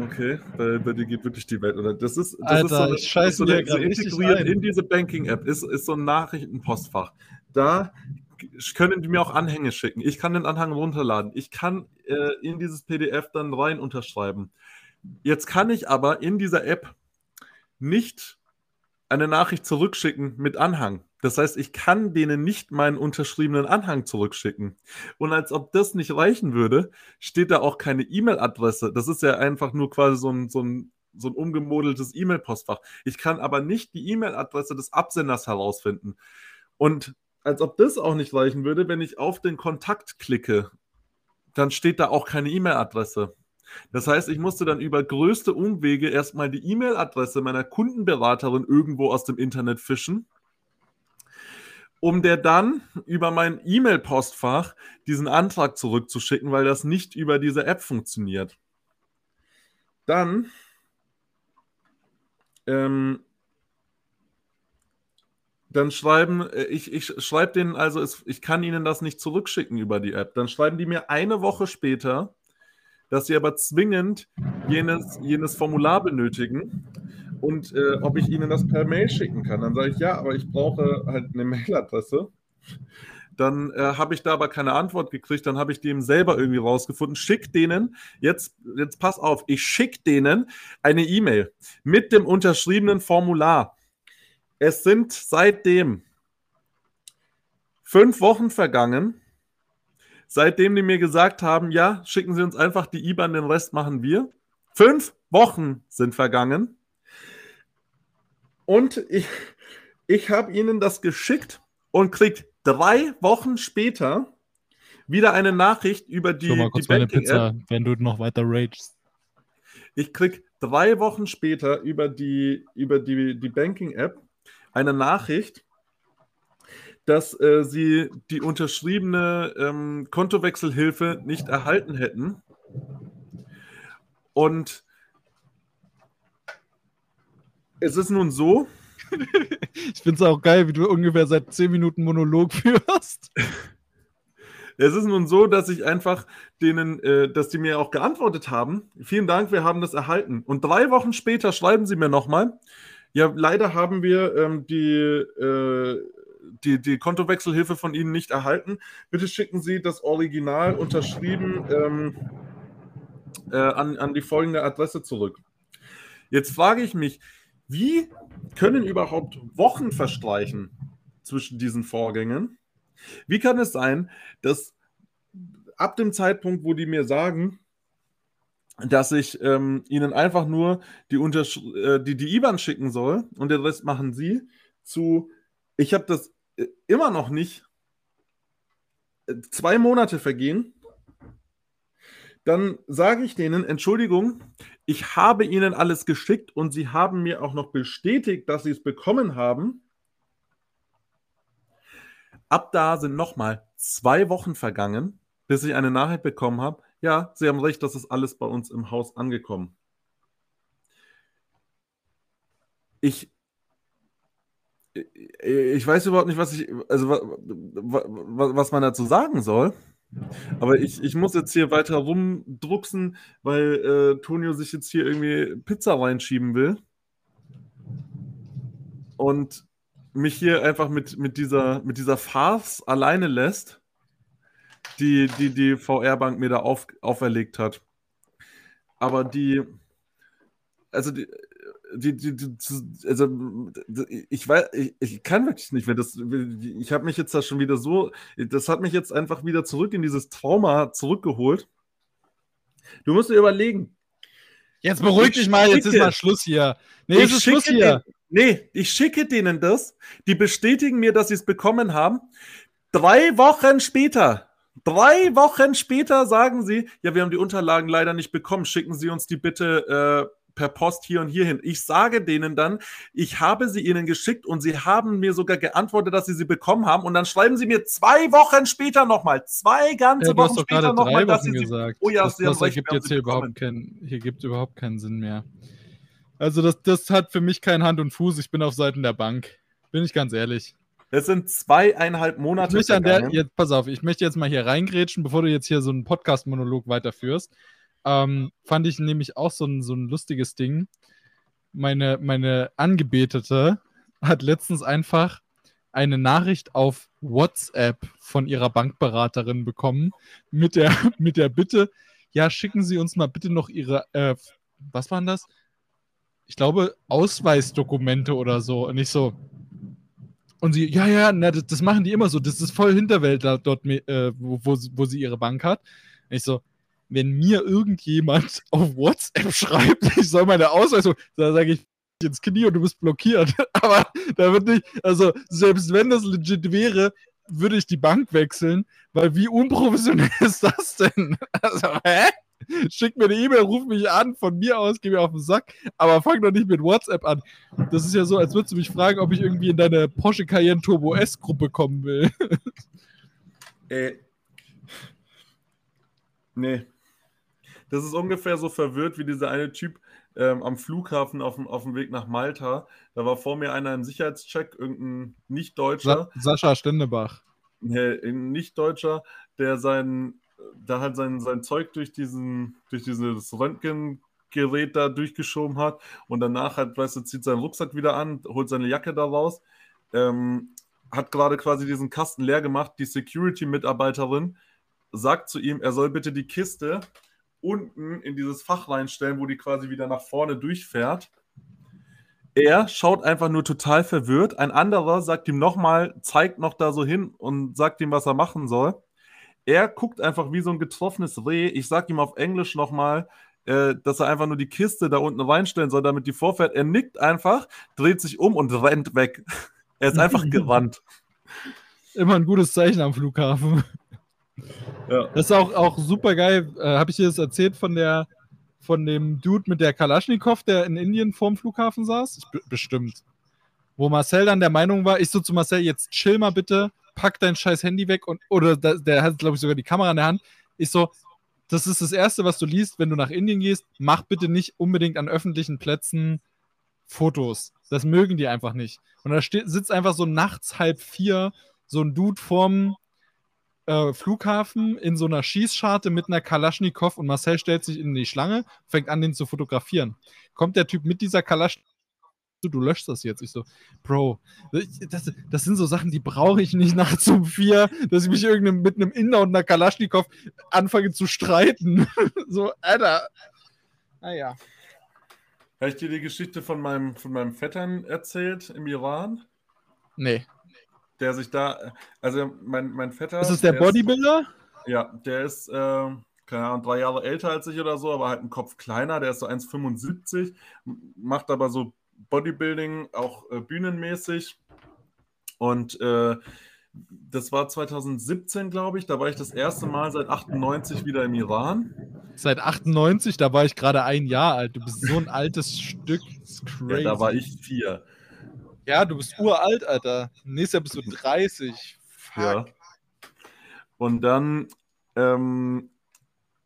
Okay, bei, bei dir geht wirklich die Welt, oder? Das ist, das Alter, ist so, eine, ich scheiße so eine, so integriert in diese Banking-App, ist, ist so ein Nachrichtenpostfach. Da können die mir auch Anhänge schicken. Ich kann den Anhang runterladen. Ich kann äh, in dieses PDF dann rein unterschreiben. Jetzt kann ich aber in dieser App nicht eine Nachricht zurückschicken mit Anhang. Das heißt, ich kann denen nicht meinen unterschriebenen Anhang zurückschicken. Und als ob das nicht reichen würde, steht da auch keine E-Mail-Adresse. Das ist ja einfach nur quasi so ein, so ein, so ein umgemodeltes E-Mail-Postfach. Ich kann aber nicht die E-Mail-Adresse des Absenders herausfinden. Und als ob das auch nicht reichen würde, wenn ich auf den Kontakt klicke, dann steht da auch keine E-Mail-Adresse. Das heißt, ich musste dann über größte Umwege erstmal die E-Mail-Adresse meiner Kundenberaterin irgendwo aus dem Internet fischen, um der dann über mein E-Mail-Postfach diesen Antrag zurückzuschicken, weil das nicht über diese App funktioniert. Dann ähm, dann schreiben, äh, ich, ich schreibe denen also, ich kann ihnen das nicht zurückschicken über die App. Dann schreiben die mir eine Woche später, dass sie aber zwingend jenes, jenes Formular benötigen und äh, ob ich ihnen das per Mail schicken kann. Dann sage ich, ja, aber ich brauche halt eine Mailadresse. Dann äh, habe ich da aber keine Antwort gekriegt. Dann habe ich dem selber irgendwie rausgefunden. Schick denen, jetzt, jetzt pass auf, ich schicke denen eine E-Mail mit dem unterschriebenen Formular. Es sind seitdem fünf Wochen vergangen seitdem die mir gesagt haben, ja, schicken Sie uns einfach die IBAN, den Rest machen wir. Fünf Wochen sind vergangen. Und ich, ich habe Ihnen das geschickt und kriegt drei Wochen später wieder eine Nachricht über die, mal kurz die meine Pizza, wenn du noch weiter ragest. Ich krieg drei Wochen später über die, über die, die Banking App eine Nachricht, dass äh, sie die unterschriebene ähm, Kontowechselhilfe nicht erhalten hätten. Und es ist nun so, Ich finde es auch geil, wie du ungefähr seit 10 Minuten Monolog führst. es ist nun so, dass ich einfach denen, äh, dass die mir auch geantwortet haben. Vielen Dank, wir haben das erhalten. Und drei Wochen später schreiben sie mir nochmal. Ja, leider haben wir ähm, die, äh, die, die Kontowechselhilfe von Ihnen nicht erhalten. Bitte schicken Sie das Original unterschrieben ähm, äh, an, an die folgende Adresse zurück. Jetzt frage ich mich, wie können überhaupt Wochen verstreichen zwischen diesen Vorgängen? Wie kann es sein, dass ab dem Zeitpunkt, wo die mir sagen, dass ich ähm, ihnen einfach nur die, Untersch äh, die, die IBAN schicken soll und den Rest machen sie, zu, ich habe das immer noch nicht, äh, zwei Monate vergehen, dann sage ich denen, Entschuldigung, ich habe ihnen alles geschickt und sie haben mir auch noch bestätigt, dass sie es bekommen haben. Ab da sind nochmal zwei Wochen vergangen, bis ich eine Nachricht bekommen habe. Ja, Sie haben recht, das ist alles bei uns im Haus angekommen. Ich, ich weiß überhaupt nicht, was ich, also was man dazu sagen soll. Aber ich, ich muss jetzt hier weiter rumdrucksen, weil äh, Tonio sich jetzt hier irgendwie Pizza reinschieben will. Und mich hier einfach mit, mit, dieser, mit dieser Farce alleine lässt, die die, die VR-Bank mir da auf, auferlegt hat. Aber die, also die, die, die, die, also ich weiß, ich, ich, kann wirklich nicht mehr. Das, ich habe mich jetzt da schon wieder so, das hat mich jetzt einfach wieder zurück in dieses Trauma zurückgeholt. Du musst dir überlegen. Jetzt beruhig dich mal, jetzt ist mal Schluss hier. Nee, jetzt ist Schluss hier. Den, nee, ich schicke denen das. Die bestätigen mir, dass sie es bekommen haben. Drei Wochen später, drei Wochen später sagen sie, ja, wir haben die Unterlagen leider nicht bekommen. Schicken Sie uns die bitte äh, per Post hier und hier hin. Ich sage denen dann, ich habe sie ihnen geschickt und sie haben mir sogar geantwortet, dass sie sie bekommen haben. Und dann schreiben sie mir zwei Wochen später nochmal, zwei ganze ja, Wochen später nochmal, dass sie gesagt. Sie, oh ja, das, sie das ergibt jetzt hier überhaupt, kein, hier gibt überhaupt keinen Sinn mehr. Also das, das hat für mich kein Hand und Fuß. Ich bin auf Seiten der Bank. Bin ich ganz ehrlich. Es sind zweieinhalb Monate. Ich der, jetzt, pass auf, ich möchte jetzt mal hier reingrätschen, bevor du jetzt hier so einen Podcast-Monolog weiterführst. Ähm, fand ich nämlich auch so ein, so ein lustiges Ding. Meine, meine Angebetete hat letztens einfach eine Nachricht auf WhatsApp von ihrer Bankberaterin bekommen mit der, mit der Bitte, ja, schicken Sie uns mal bitte noch Ihre, äh, was waren das? Ich glaube, Ausweisdokumente oder so. Und ich so, und sie, ja, ja, na, das, das, machen die immer so. Das ist voll Hinterwelt da, dort, äh, wo, wo, wo sie ihre Bank hat. Und ich so, wenn mir irgendjemand auf WhatsApp schreibt, ich soll meine Ausweisung, da sage ich ins Knie und du bist blockiert. Aber da wird nicht, also selbst wenn das legit wäre, würde ich die Bank wechseln, weil wie unprofessionell ist das denn? Also, hä? Schick mir eine E-Mail, ruf mich an, von mir aus, geh mir auf den Sack, aber fang doch nicht mit WhatsApp an. Das ist ja so, als würdest du mich fragen, ob ich irgendwie in deine Porsche Cayenne Turbo S Gruppe kommen will. Äh. Nee. Das ist ungefähr so verwirrt wie dieser eine Typ ähm, am Flughafen auf dem, auf dem Weg nach Malta. Da war vor mir einer im Sicherheitscheck, irgendein Nicht-Deutscher. Sa Sascha Stendebach. Nee, ein Nicht-Deutscher, der sein, da halt sein, sein Zeug durch diesen, durch dieses Röntgengerät da durchgeschoben hat und danach halt, weißt du, zieht seinen Rucksack wieder an, holt seine Jacke da raus, ähm, hat gerade quasi diesen Kasten leer gemacht. Die Security-Mitarbeiterin sagt zu ihm, er soll bitte die Kiste unten in dieses Fach reinstellen, wo die quasi wieder nach vorne durchfährt. Er schaut einfach nur total verwirrt. Ein anderer sagt ihm nochmal, zeigt noch da so hin und sagt ihm, was er machen soll. Er guckt einfach wie so ein getroffenes Reh. Ich sag ihm auf Englisch nochmal, äh, dass er einfach nur die Kiste da unten reinstellen soll, damit die vorfährt. Er nickt einfach, dreht sich um und rennt weg. er ist einfach gerannt. Immer ein gutes Zeichen am Flughafen. Ja. Das ist auch, auch super geil. Äh, Habe ich dir das erzählt von der von dem Dude mit der Kalaschnikow, der in Indien vorm Flughafen saß? Bestimmt. Wo Marcel dann der Meinung war, ich so zu Marcel, jetzt chill mal bitte, pack dein scheiß Handy weg und oder der, der hat, glaube ich, sogar die Kamera in der Hand. Ich so, das ist das Erste, was du liest, wenn du nach Indien gehst. Mach bitte nicht unbedingt an öffentlichen Plätzen Fotos. Das mögen die einfach nicht. Und da steht, sitzt einfach so nachts halb vier so ein Dude vorm äh, Flughafen in so einer Schießscharte mit einer Kalaschnikow und Marcel stellt sich in die Schlange, fängt an, den zu fotografieren. Kommt der Typ mit dieser Kalaschnikow du löschst das jetzt. Ich so, Bro, das, das sind so Sachen, die brauche ich nicht nachts um vier, dass ich mich irgendeinem, mit einem Inder und einer Kalaschnikow anfange zu streiten. so, Alter. Naja. Habe ich dir die Geschichte von meinem, von meinem Vettern erzählt im Iran? Nee der sich da, also mein, mein Vetter. Das ist der, der Bodybuilder? Ist, ja, der ist, äh, keine Ahnung, drei Jahre älter als ich oder so, aber halt einen Kopf kleiner, der ist so 1,75, macht aber so Bodybuilding, auch äh, bühnenmäßig. Und äh, das war 2017, glaube ich, da war ich das erste Mal seit 98 wieder im Iran. Seit 98, da war ich gerade ein Jahr alt. Du bist so ein altes Stück. Das ist crazy. Ja, da war ich vier. Ja, du bist uralt, Alter. Nächstes Jahr bist du 30. Fuck. Ja. Und dann, ähm,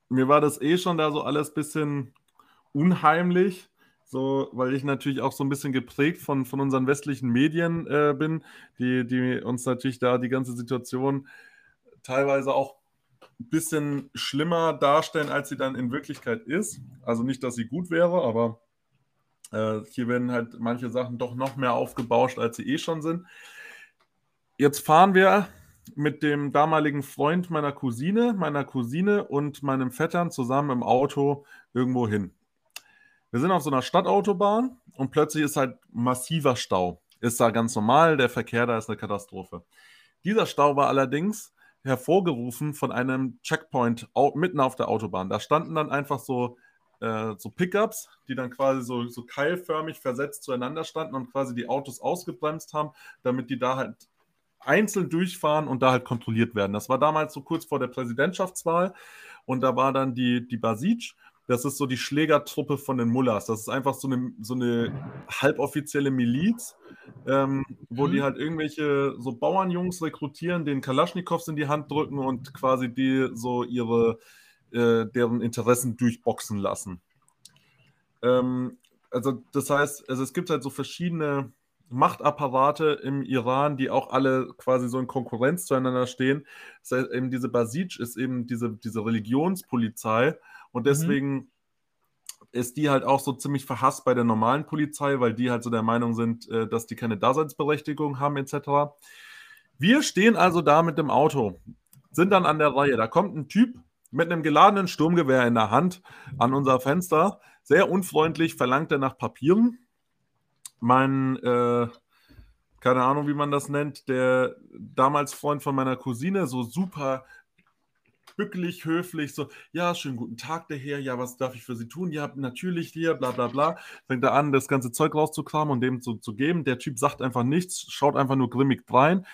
mir war das eh schon da so alles ein bisschen unheimlich. So, weil ich natürlich auch so ein bisschen geprägt von, von unseren westlichen Medien äh, bin, die, die uns natürlich da die ganze Situation teilweise auch ein bisschen schlimmer darstellen, als sie dann in Wirklichkeit ist. Also nicht, dass sie gut wäre, aber äh, hier werden halt manche Sachen doch noch mehr aufgebauscht, als sie eh schon sind. Jetzt fahren wir mit dem damaligen Freund meiner Cousine, meiner Cousine und meinem Vettern zusammen im Auto irgendwo hin. Wir sind auf so einer Stadtautobahn und plötzlich ist halt massiver Stau. Ist da ganz normal, der Verkehr da ist eine Katastrophe. Dieser Stau war allerdings hervorgerufen von einem Checkpoint mitten auf der Autobahn. Da standen dann einfach so, äh, so Pickups, die dann quasi so, so keilförmig versetzt zueinander standen und quasi die Autos ausgebremst haben, damit die da halt einzeln durchfahren und da halt kontrolliert werden. Das war damals so kurz vor der Präsidentschaftswahl und da war dann die, die Basic das ist so die Schlägertruppe von den Mullers. Das ist einfach so eine, so eine halboffizielle Miliz, ähm, wo mhm. die halt irgendwelche so Bauernjungs rekrutieren, den Kalaschnikows in die Hand drücken und quasi die so ihre, äh, deren Interessen durchboxen lassen. Ähm, also das heißt, also es gibt halt so verschiedene Machtapparate im Iran, die auch alle quasi so in Konkurrenz zueinander stehen. Das heißt, eben diese Basij ist eben diese, diese Religionspolizei und mhm. deswegen mhm. ist die halt auch so ziemlich verhasst bei der normalen Polizei, weil die halt so der Meinung sind, äh, dass die keine Daseinsberechtigung haben, etc. Wir stehen also da mit dem Auto, sind dann an der Reihe. Da kommt ein Typ mit einem geladenen Sturmgewehr in der Hand an unser Fenster. Sehr unfreundlich verlangt er nach Papieren. Mein, äh, keine Ahnung, wie man das nennt, der damals Freund von meiner Cousine, so super bückelig, höflich, so, ja, schönen guten Tag, der Herr, ja, was darf ich für Sie tun? Ja, natürlich hier, bla bla bla. Fängt er an, das ganze Zeug rauszukramen und dem zu, zu geben. Der Typ sagt einfach nichts, schaut einfach nur grimmig rein.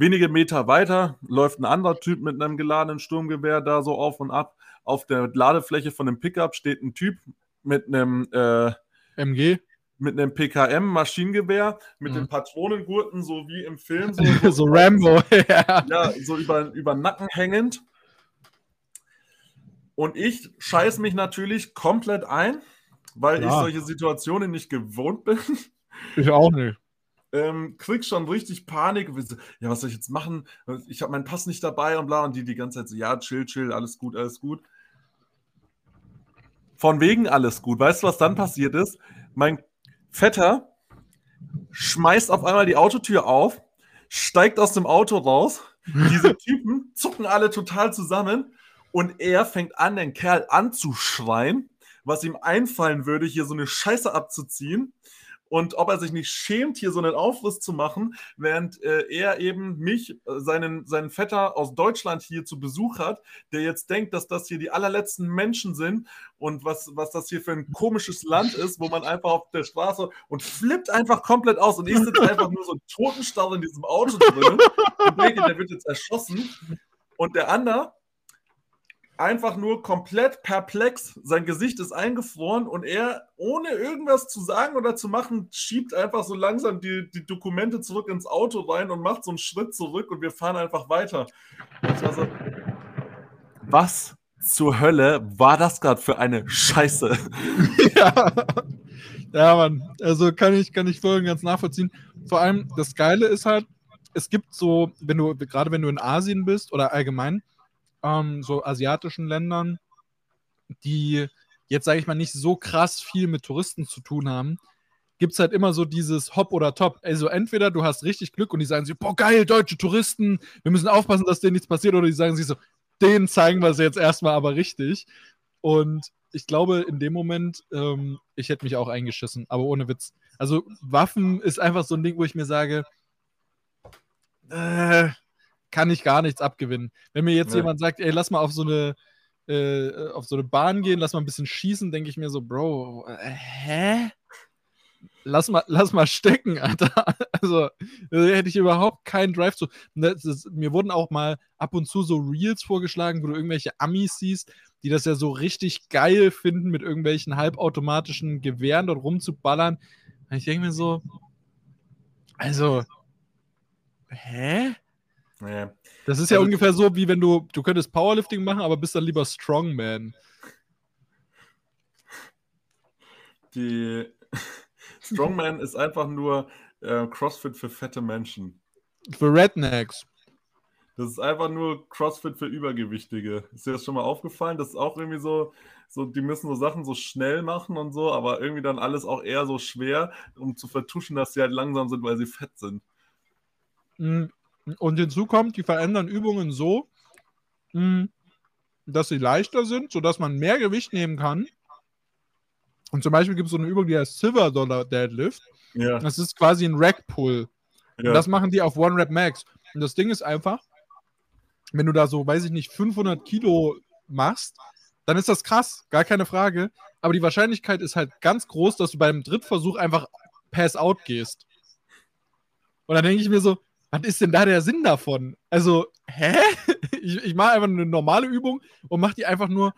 Wenige Meter weiter läuft ein anderer Typ mit einem geladenen Sturmgewehr da so auf und ab. Auf der Ladefläche von dem Pickup steht ein Typ mit einem äh, MG mit einem PKM-Maschinengewehr, mit mhm. den Patronengurten, so wie im Film. So, so Rambo, ja. ja. so über, über Nacken hängend. Und ich scheiß mich natürlich komplett ein, weil ja. ich solche Situationen nicht gewohnt bin. Ich auch nicht. Ähm, krieg schon richtig Panik. Ja, was soll ich jetzt machen? Ich habe meinen Pass nicht dabei und bla. Und die die ganze Zeit so, ja, chill, chill, alles gut, alles gut. Von wegen alles gut. Weißt du, was dann passiert ist? Mein Vetter schmeißt auf einmal die Autotür auf, steigt aus dem Auto raus. Diese Typen zucken alle total zusammen und er fängt an, den Kerl anzuschreien, was ihm einfallen würde, hier so eine Scheiße abzuziehen. Und ob er sich nicht schämt, hier so einen Aufriss zu machen, während äh, er eben mich, äh, seinen, seinen Vetter aus Deutschland hier zu Besuch hat, der jetzt denkt, dass das hier die allerletzten Menschen sind und was, was das hier für ein komisches Land ist, wo man einfach auf der Straße und flippt einfach komplett aus. Und ich sitze einfach nur so totenstarr in diesem Auto drin und denke, der wird jetzt erschossen. Und der andere, einfach nur komplett perplex. Sein Gesicht ist eingefroren und er, ohne irgendwas zu sagen oder zu machen, schiebt einfach so langsam die, die Dokumente zurück ins Auto rein und macht so einen Schritt zurück und wir fahren einfach weiter. So, was zur Hölle war das gerade für eine Scheiße? ja. ja, Mann. Also kann ich, kann ich voll ganz nachvollziehen. Vor allem, das Geile ist halt, es gibt so, wenn du, gerade wenn du in Asien bist oder allgemein, ähm, so asiatischen Ländern, die jetzt, sage ich mal, nicht so krass viel mit Touristen zu tun haben, gibt es halt immer so dieses Hop oder Top. Also entweder du hast richtig Glück und die sagen sich, boah, geil, deutsche Touristen, wir müssen aufpassen, dass denen nichts passiert, oder die sagen sich so, denen zeigen wir es jetzt erstmal aber richtig. Und ich glaube, in dem Moment, ähm, ich hätte mich auch eingeschissen, aber ohne Witz. Also Waffen ist einfach so ein Ding, wo ich mir sage, äh, kann ich gar nichts abgewinnen. Wenn mir jetzt ja. jemand sagt, ey, lass mal auf so eine äh, auf so eine Bahn gehen, lass mal ein bisschen schießen, denke ich mir so, Bro, äh, hä? lass mal, lass mal stecken, Alter. Also, da hätte ich überhaupt keinen Drive zu. Das ist, mir wurden auch mal ab und zu so Reels vorgeschlagen, wo du irgendwelche Amis siehst, die das ja so richtig geil finden, mit irgendwelchen halbautomatischen Gewehren dort rumzuballern. Und ich denke mir so, also, hä? Ja. Das ist ja Also- ungefähr so, wie wenn du, du könntest Powerlifting machen, aber bist dann lieber Strongman. Die Strongman ist einfach nur äh, CrossFit für fette Menschen. Für Rednecks. Das ist einfach nur CrossFit für Übergewichtige. Ist dir das schon mal aufgefallen? Das ist auch irgendwie so, so, die müssen so Sachen so schnell machen und so, aber irgendwie dann alles auch eher so schwer, um zu vertuschen, dass sie halt langsam sind, weil sie fett sind. Mm, Und hinzu kommt, die verändern Übungen so, mm, dass sie leichter sind, sodass man mehr Gewicht nehmen kann. Und zum Beispiel gibt es so eine Übung, die heißt Silver Dollar Deadlift. Ja, Das ist quasi ein Rack Pull. Und ja. das machen die auf One Rep Max. Und das Ding ist einfach, wenn du da so, weiß ich nicht, 500 Kilo machst, dann ist das krass, gar keine Frage. Aber die Wahrscheinlichkeit ist halt ganz groß, dass du beim Drittversuch einfach Pass Out gehst. Und dann denke ich mir so, was ist denn da der Sinn davon? Also, hä? Ich, ich mache einfach eine normale Übung und mache die einfach nur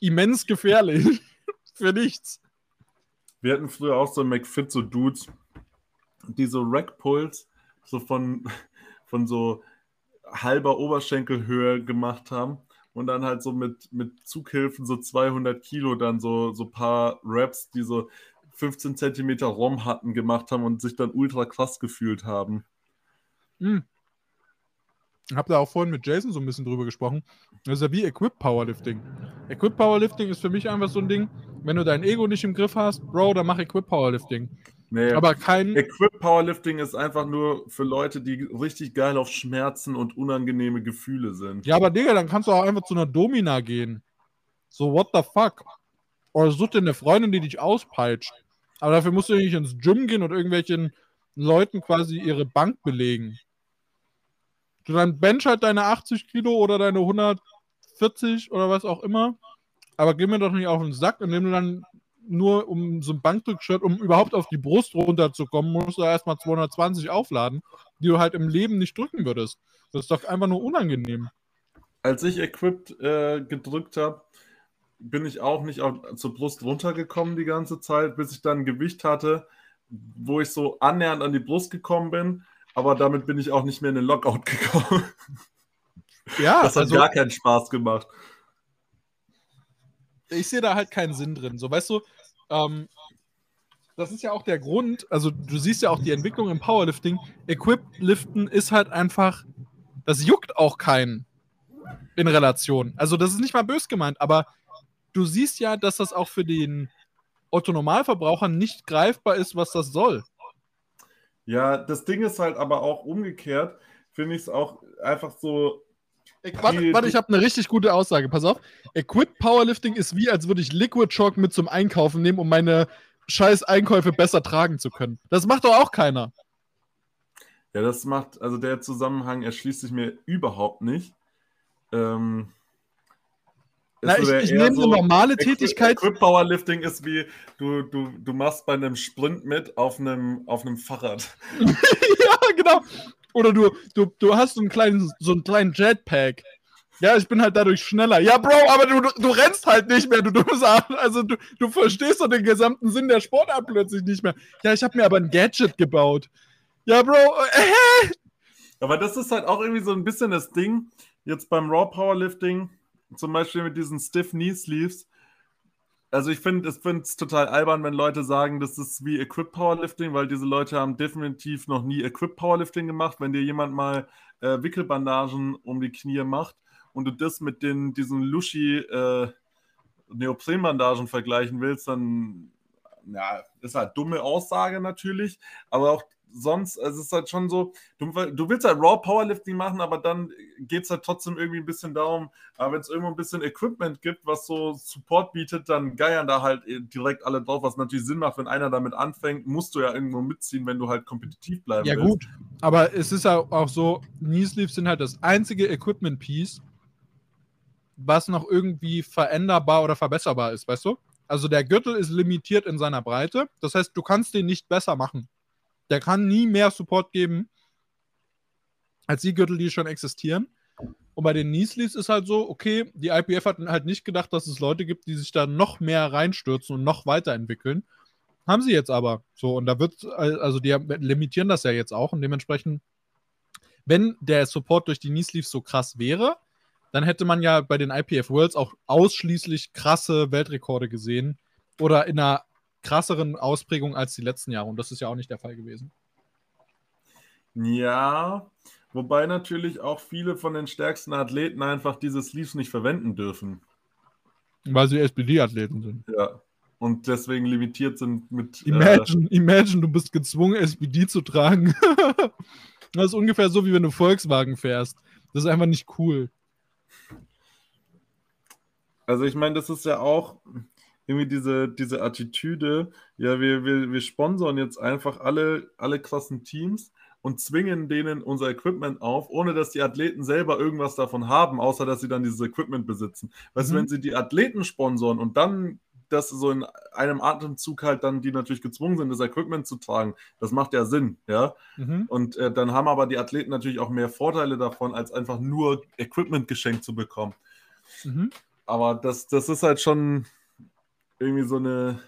immens gefährlich. Für nichts. Wir hatten früher auch so McFit, so Dudes, die so Rack-Pulls so von, von so halber Oberschenkelhöhe gemacht haben und dann halt so mit, mit Zughilfen so 200 Kilo dann so, so paar Raps, die so 15 Zentimeter ROM hatten, gemacht haben und sich dann ultra krass gefühlt haben. Hm. Ich habe da auch vorhin mit Jason so ein bisschen drüber gesprochen. Das ist ja wie Equip Powerlifting. Equip Powerlifting ist für mich einfach so ein Ding, wenn du dein Ego nicht im Griff hast, Bro, dann mach Equip Powerlifting. Nee, Aber kein. Equip Powerlifting ist einfach nur für Leute, die richtig geil auf Schmerzen und unangenehme Gefühle sind. Ja, aber Digga, dann kannst du auch einfach zu einer Domina gehen. So, what the fuck? Oder such dir eine Freundin, die dich auspeitscht. Aber dafür musst du nicht ins Gym gehen und irgendwelchen Leuten quasi ihre Bank belegen. Du dann bench halt deine 80 Kilo oder deine 140 oder was auch immer. Aber geh mir doch nicht auf den Sack, indem du dann nur um so ein Bankdrückshirt, um überhaupt auf die Brust runterzukommen, musst du erstmal 220 aufladen, die du halt im Leben nicht drücken würdest. Das ist doch einfach nur unangenehm. Als ich Equipped äh, gedrückt habe, bin ich auch nicht auf, zur Brust runtergekommen die ganze Zeit, bis ich dann ein Gewicht hatte, wo ich so annähernd an die Brust gekommen bin. Aber damit bin ich auch nicht mehr in den Lockout gekommen. Ja, Das hat also gar keinen Spaß gemacht. ich sehe da halt keinen Sinn drin. So, weißt du, ähm, das ist ja auch der Grund, also du siehst ja auch die Entwicklung im Powerlifting. Equip-Liften ist halt einfach, das juckt auch keinen in Relation. Also das ist nicht mal bös gemeint, aber du siehst ja, dass das auch für den Otto-Normalverbraucher nicht greifbar ist, was das soll. Ja, das Ding ist halt aber auch umgekehrt, finde ich es auch einfach so. Ich, warte, warte, ich habe eine richtig gute Aussage. Pass auf. Equip Powerlifting ist wie, als würde ich Liquid Chalk mit zum Einkaufen nehmen, um meine scheiß Einkäufe besser tragen zu können. Das macht doch auch keiner. Ja, das macht, also der Zusammenhang erschließt sich mir überhaupt nicht. Ähm, Na, ich, ich nehme so- eine normale Equi- Tätigkeit. Equip Powerlifting ist wie, du, du, du machst bei einem Sprint mit auf einem, auf einem Fahrrad. ja, genau. Oder du, du, du hast so einen kleinen, so einen kleinen Jetpack. Ja, ich bin halt dadurch schneller. Ja, Bro, aber du, du rennst halt nicht mehr, du dummes Arsch. Also du, du verstehst doch den gesamten Sinn der Sportart plötzlich nicht mehr. Ja, ich habe mir aber ein Gadget gebaut. Ja, Bro, äh, Aber das ist halt auch irgendwie so ein bisschen das Ding, jetzt beim Raw Powerlifting, zum Beispiel mit diesen Stiff Knee Sleeves. Also ich finde es total albern, wenn Leute sagen, das ist wie Equip Powerlifting, weil diese Leute haben definitiv noch nie Equip Powerlifting gemacht. Wenn dir jemand mal äh, Wickelbandagen um die Knie macht und du das mit den, diesen Lushi äh, Neoprenbandagen vergleichen willst, dann ja, ist halt dumme Aussage natürlich, aber auch sonst, also es ist halt schon so, du, du willst halt Raw Powerlifting machen, aber dann geht es halt trotzdem irgendwie ein bisschen darum, aber wenn es irgendwo ein bisschen Equipment gibt, was so Support bietet, dann geiern da halt direkt alle drauf, was natürlich Sinn macht, wenn einer damit anfängt, musst du ja irgendwo mitziehen, wenn du halt kompetitiv bleiben Ja, willst. gut. Aber es ist ja auch so, Knee Sleeves sind halt das einzige Equipment-Piece, was noch irgendwie veränderbar oder verbesserbar ist, weißt du? Also der Gürtel ist limitiert in seiner Breite. Das heißt, du kannst den nicht besser machen. Der kann nie mehr Support geben als die Gürtel, die schon existieren. Und bei den Knee Sleeves ist halt so, okay, die IPF hat halt nicht gedacht, dass es Leute gibt, die sich da noch mehr reinstürzen und noch weiterentwickeln. Haben sie jetzt aber. So, und da wird, also die limitieren das ja jetzt auch und dementsprechend, wenn der Support durch die Knee Sleeves so krass wäre, dann hätte man ja bei den IPF Worlds auch ausschließlich krasse Weltrekorde gesehen oder in einer krasseren Ausprägung als die letzten Jahre. Und das ist ja auch nicht der Fall gewesen. Ja, wobei natürlich auch viele von den stärksten Athleten einfach diese Sleeves nicht verwenden dürfen. Weil sie SPD-Athleten sind. Ja. Und deswegen limitiert sind mit. Äh, imagine, äh, imagine, du bist gezwungen, SPD zu tragen. das ist ungefähr so, wie wenn du Volkswagen fährst. Das ist einfach nicht cool. Also ich meine, das ist ja auch, irgendwie diese, diese Attitüde, ja, wir, wir, wir sponsern jetzt einfach alle, alle krassen Teams und zwingen denen unser Equipment auf, ohne dass die Athleten selber irgendwas davon haben, außer dass sie dann dieses Equipment besitzen. Weißt du, mhm. wenn sie die Athleten sponsoren und dann das so in einem Atemzug halt dann die natürlich gezwungen sind, das Equipment zu tragen, das macht ja Sinn, ja. Mhm. Und äh, dann haben aber die Athleten natürlich auch mehr Vorteile davon, als einfach nur Equipment geschenkt zu bekommen. Mhm. Aber das, das ist halt schon, irgendwie so eine,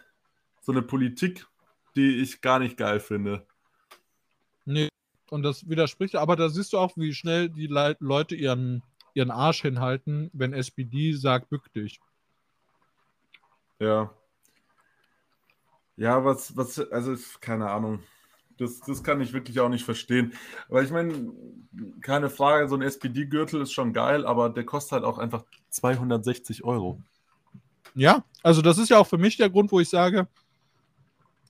so eine Politik, die ich gar nicht geil finde. Nee, und das widerspricht, aber da siehst du auch, wie schnell die Le Leute ihren, ihren Arsch hinhalten, wenn SPD sagt, bück dich. Ja. Ja, was, was, also keine Ahnung. Das, das kann ich wirklich auch nicht verstehen. Weil ich meine, keine Frage, so ein SPD-Gürtel ist schon geil, aber der kostet halt auch einfach 260 Euro. Ja, also das ist ja auch für mich der Grund, wo ich sage,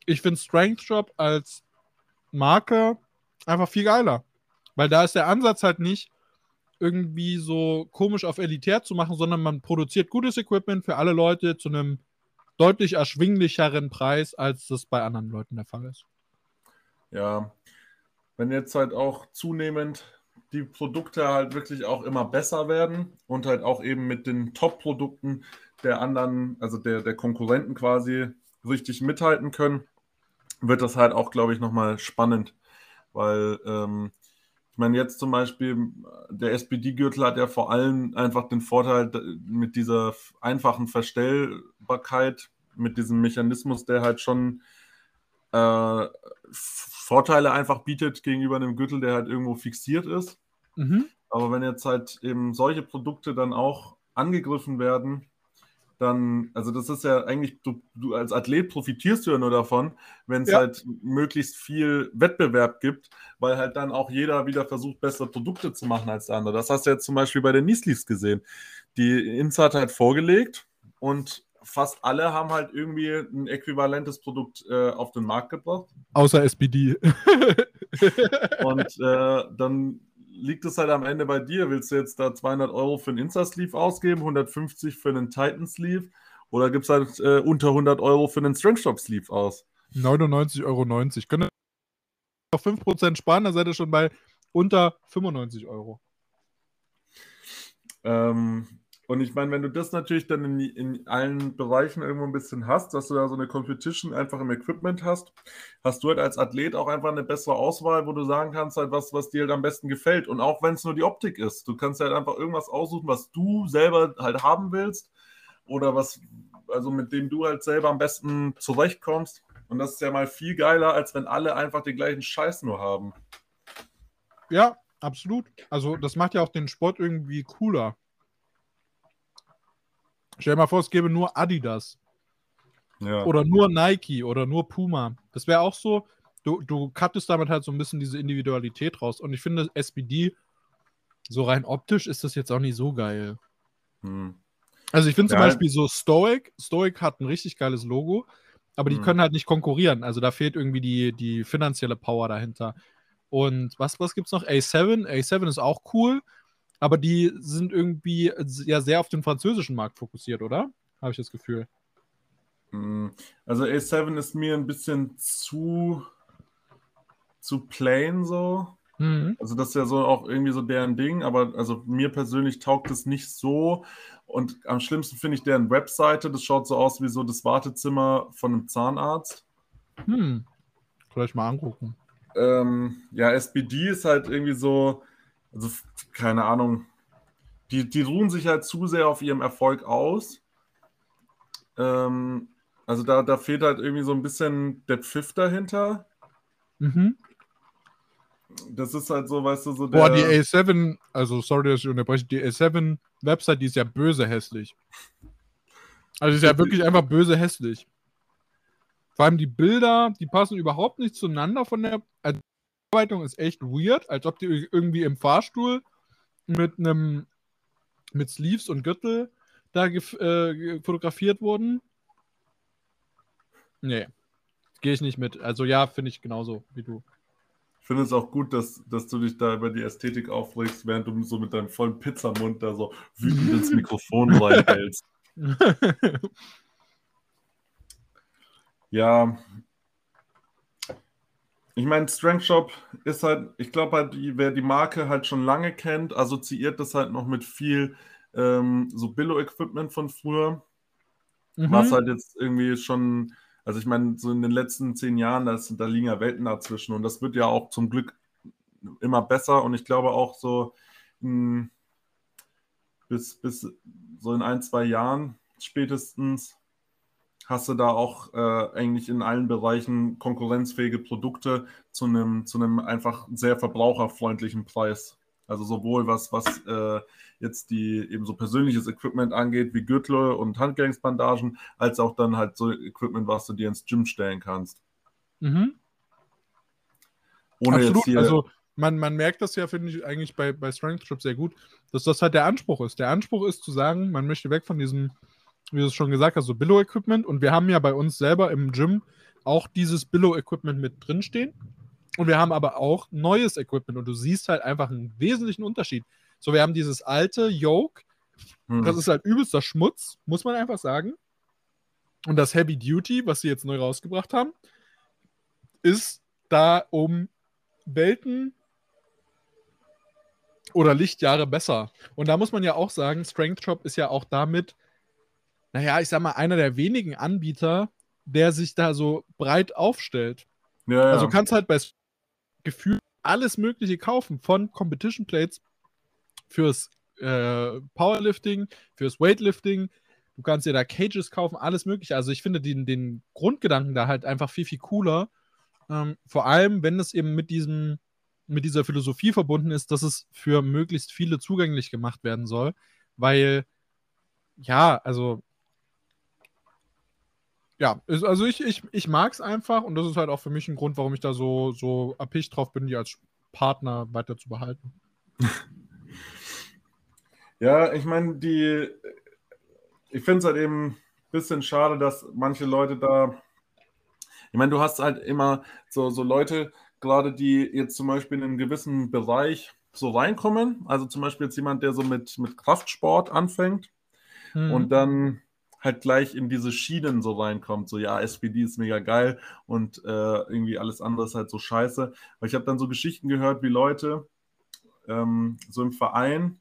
ich finde Strength Shop als Marke einfach viel geiler. Weil da ist der Ansatz halt nicht, irgendwie so komisch auf elitär zu machen, sondern man produziert gutes Equipment für alle Leute zu einem deutlich erschwinglicheren Preis, als das bei anderen Leuten der Fall ist. Ja, wenn jetzt halt auch zunehmend die Produkte halt wirklich auch immer besser werden und halt auch eben mit den Top-Produkten der anderen, also der, der Konkurrenten quasi richtig mithalten können, wird das halt auch, glaube ich, nochmal spannend. Weil, ähm, ich meine, jetzt zum Beispiel, der SPD-Gürtel hat ja vor allem einfach den Vorteil mit dieser einfachen Verstellbarkeit, mit diesem Mechanismus, der halt schon äh, Vorteile einfach bietet gegenüber einem Gürtel, der halt irgendwo fixiert ist. Mhm. Aber wenn jetzt halt eben solche Produkte dann auch angegriffen werden, dann, also das ist ja eigentlich, du, du als Athlet profitierst du ja nur davon, wenn es ja. halt möglichst viel Wettbewerb gibt, weil halt dann auch jeder wieder versucht, bessere Produkte zu machen als der andere. Das hast du jetzt zum Beispiel bei den Nieslis gesehen. Die Insa hat halt vorgelegt und fast alle haben halt irgendwie ein äquivalentes Produkt äh, auf den Markt gebracht. Außer SPD. und äh, dann liegt es halt am Ende bei dir. Willst du jetzt da 200 Euro für einen Insta-Sleeve ausgeben, 150 für einen Titan-Sleeve oder gibt es halt äh, unter 100 Euro für einen Strength-Shop-Sleeve aus? 99,90 Euro. Könnt ihr noch 5% sparen, dann seid ihr schon bei unter 95 Euro. Ähm, und ich meine, wenn du das natürlich dann in, in, allen Bereichen irgendwo ein bisschen hast, dass du da so eine Competition einfach im Equipment hast, hast du halt als Athlet auch einfach eine bessere Auswahl, wo du sagen kannst, halt was, was dir halt am besten gefällt. Und auch wenn es nur die Optik ist, du kannst halt einfach irgendwas aussuchen, was du selber halt haben willst oder was, also mit dem du halt selber am besten zurechtkommst. Und das ist ja mal viel geiler, als wenn alle einfach den gleichen Scheiß nur haben. Ja, absolut. Also das macht ja auch den Sport irgendwie cooler. Stell dir mal vor, es gäbe nur Adidas. Ja. Oder nur Nike oder nur Puma. Das wäre auch so, du, du cuttest damit halt so ein bisschen diese Individualität raus. Und ich finde, SPD, so rein optisch, ist das jetzt auch nicht so geil. Hm. Also ich finde zum. Beispiel so Stoic, Stoic hat ein richtig geiles Logo, aber die hm. können halt nicht konkurrieren. Also da fehlt irgendwie die, die finanzielle Power dahinter. Und was, was gibt es noch? A7. A7 ist auch cool, aber die sind irgendwie ja sehr auf den französischen Markt fokussiert, oder? Habe ich das Gefühl. Hm, also A7 ist mir ein bisschen zu, zu plain so. Mhm. Also das ist ja so auch irgendwie so deren Ding, aber also mir persönlich taugt es nicht so. Und am schlimmsten finde ich deren Webseite, das schaut so aus wie so das Wartezimmer von einem Zahnarzt. Hm. Vielleicht mal angucken. Ähm, ja, SBD ist halt irgendwie so, also keine Ahnung, die, die ruhen sich halt zu sehr auf ihrem Erfolg aus. Ähm, also da, da fehlt halt irgendwie so ein bisschen der Pfiff dahinter. Mhm. Das ist halt so, weißt du, so der. Boah, die A7, also sorry, dass ich unterbreche, die A7-Website, die ist ja böse hässlich. Also die ist ja wirklich einfach böse hässlich. Vor allem die Bilder, die passen überhaupt nicht zueinander von der. Also die Bearbeitung ist echt weird, als ob die irgendwie im Fahrstuhl mit einem mit Sleeves und Gürtel da äh, fotografiert wurden. Nee, gehe ich nicht mit. Also ja, finde ich genauso wie du. Ich finde es auch gut, dass, dass du dich da über die Ästhetik aufregst, während du so mit deinem vollen Pizzamund da so wütend ins Mikrofon reinhältst. ja. Ich meine, Strength Shop ist halt, ich glaube halt, wer die Marke halt schon lange kennt, assoziiert das halt noch mit viel ähm, so Billo-Equipment von früher. Mhm. Was halt jetzt irgendwie schon also ich meine, so in den letzten zehn Jahren, das, da liegen ja Welten dazwischen und das wird ja auch zum Glück immer besser und ich glaube auch so mh, bis, bis so in ein, zwei Jahren spätestens hast du da auch äh, eigentlich in allen Bereichen konkurrenzfähige Produkte zu einem, zu einem einfach sehr verbraucherfreundlichen Preis. Also sowohl was, was äh, jetzt die eben so persönliches Equipment angeht, wie Gürtel und Handgelenksbandagen, als auch dann halt so Equipment, was du dir ins Gym stellen kannst. Mhm. Ohne Absolut. Hier... Also man, man merkt das ja, finde ich, eigentlich bei, bei Strength Trip sehr gut, dass das halt der Anspruch ist. Der Anspruch ist zu sagen, man möchte weg von diesem, wie du es schon gesagt hast, so Billo-Equipment. Und wir haben ja bei uns selber im Gym auch dieses Billo-Equipment mit drinstehen. Und wir haben aber auch neues Equipment und du siehst halt einfach einen wesentlichen Unterschied. So, wir haben dieses alte Yoke, hm. das ist halt übelster Schmutz, muss man einfach sagen. Und das Heavy Duty, was sie jetzt neu rausgebracht haben, ist da um Welten oder Lichtjahre besser. Und da muss man ja auch sagen, Strength Shop ist ja auch damit, naja, ich sag mal, einer der wenigen Anbieter, der sich da so breit aufstellt. Ja, ja. Also kannst halt bei gefühlt alles Mögliche kaufen, von Competition Plates fürs äh, Powerlifting, fürs Weightlifting. Du kannst dir da Cages kaufen, alles Mögliche. Also ich finde den, den Grundgedanken da halt einfach viel, viel cooler. Ähm, vor allem, wenn es eben mit diesem, mit dieser Philosophie verbunden ist, dass es für möglichst viele zugänglich gemacht werden soll. Weil, ja, also ja, ist, also ich, ich, ich mag es einfach und das ist halt auch für mich ein Grund, warum ich da so, so erpicht drauf bin, die als Partner weiter zu behalten. Ja, ich meine, die, ich finde es halt eben ein bisschen schade, dass manche Leute da, ich meine, du hast halt immer so, so Leute, gerade die jetzt zum Beispiel in einem gewissen Bereich so reinkommen, also zum Beispiel jetzt jemand, der so mit, mit Kraftsport anfängt hm. und dann halt gleich in diese Schienen so reinkommt. So, ja, SPD ist mega geil und äh, irgendwie alles andere ist halt so scheiße. Weil ich habe dann so Geschichten gehört, wie Leute ähm, so im Verein,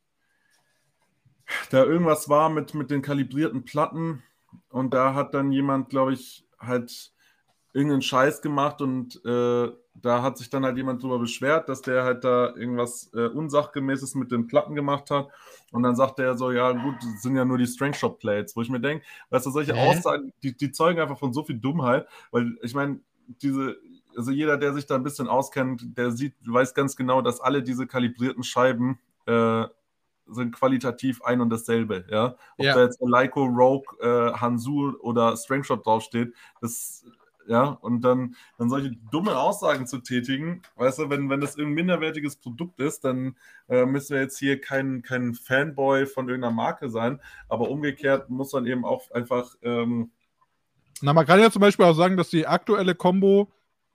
da irgendwas war mit, mit den kalibrierten Platten und da hat dann jemand, glaube ich, halt irgendeinen Scheiß gemacht und äh, da hat sich dann halt jemand drüber beschwert, dass der halt da irgendwas äh, Unsachgemäßes mit den Platten gemacht hat. Und dann sagt er so, ja gut, das sind ja nur die Strength Shop Plates, wo ich mir denke, weißt du, solche Hä? Aussagen, die, die zeugen einfach von so viel Dummheit, weil ich meine, diese, also jeder, der sich da ein bisschen auskennt, der sieht, weiß ganz genau, dass alle diese kalibrierten Scheiben äh, sind qualitativ ein und dasselbe, ja. Ob ja. da jetzt Leico, Rogue, äh, Hansu oder Strength Shop draufsteht, das ja, und dann, dann solche dumme Aussagen zu tätigen, weißt du, wenn, wenn das irgendein minderwertiges Produkt ist, dann äh, müssen wir jetzt hier kein, kein Fanboy von irgendeiner Marke sein, aber umgekehrt muss man eben auch einfach. Ähm, Na, man kann ja zum Beispiel auch sagen, dass die aktuelle Combo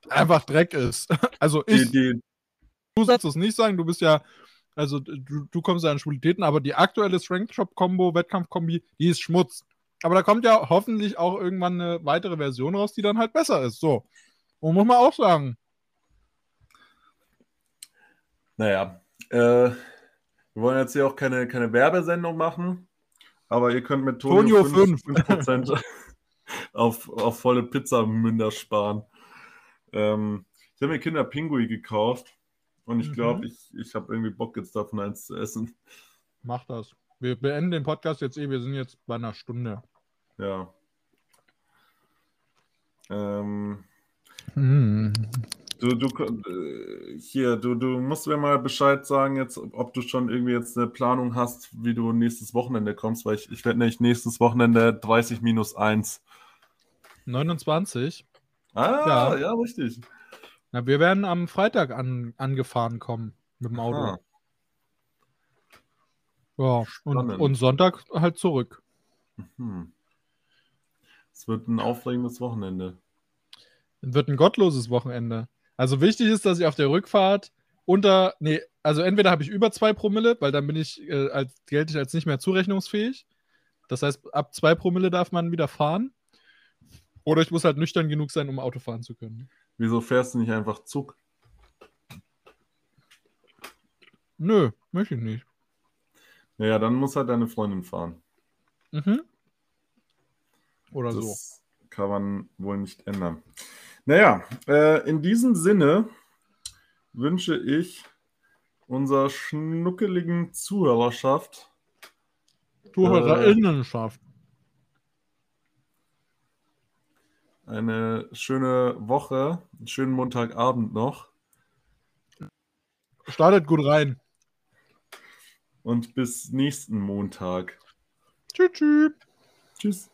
einfach Dreck ist. Also ich, die, die, du sollst es nicht sagen, du bist ja, also du, du kommst ja an Schwulitäten, aber die aktuelle Strength Shop Combo, Wettkampf-Kombi, die ist Schmutz. Aber da kommt ja hoffentlich auch irgendwann eine weitere Version raus, die dann halt besser ist. So. Und muss man auch sagen. Naja, äh, wir wollen jetzt hier auch keine, keine Werbesendung machen, aber ihr könnt mit Tonio, Tonio 5, 5% auf, auf volle Pizzamünder sparen. Ähm, ich habe mir Kinder Pinguin gekauft und ich Mhm. glaube, ich, ich habe irgendwie Bock jetzt davon eins zu essen. Mach das. Wir beenden den Podcast jetzt eh. Wir sind jetzt bei einer Stunde. Ja. Ähm, Mm. du, du, äh, hier, du, du musst mir mal Bescheid sagen, jetzt, ob du schon irgendwie jetzt eine Planung hast, wie du nächstes Wochenende kommst, weil ich, ich werde nämlich nächstes Wochenende 30 minus 1. 29. Ah, Ja. ja, richtig. Na, wir werden am Freitag an, angefahren kommen mit dem Auto. Ah, Ja, und, Spannend. und Sonntag halt zurück. hm. Es wird ein aufregendes Wochenende. Wird ein gottloses Wochenende. Also wichtig ist, dass ich auf der Rückfahrt unter, nee, also entweder habe ich über zwei Promille, weil dann bin ich, äh, als, gelte ich als nicht mehr zurechnungsfähig. Das heißt, ab zwei Promille darf man wieder fahren. Oder ich muss halt nüchtern genug sein, um Auto fahren zu können. Wieso fährst du nicht einfach Zug? Nö, möchte ich nicht. Naja, dann muss halt deine Freundin fahren. Mhm. Oder so. Das kann man wohl nicht ändern. Naja, äh, in diesem Sinne wünsche ich unserer schnuckeligen Zuhörerschaft Zuhörerinnenschaft. eine schöne Woche, einen schönen Montagabend noch Startet gut rein. und bis nächsten Montag. Tschüss. tschüss. Tschüss.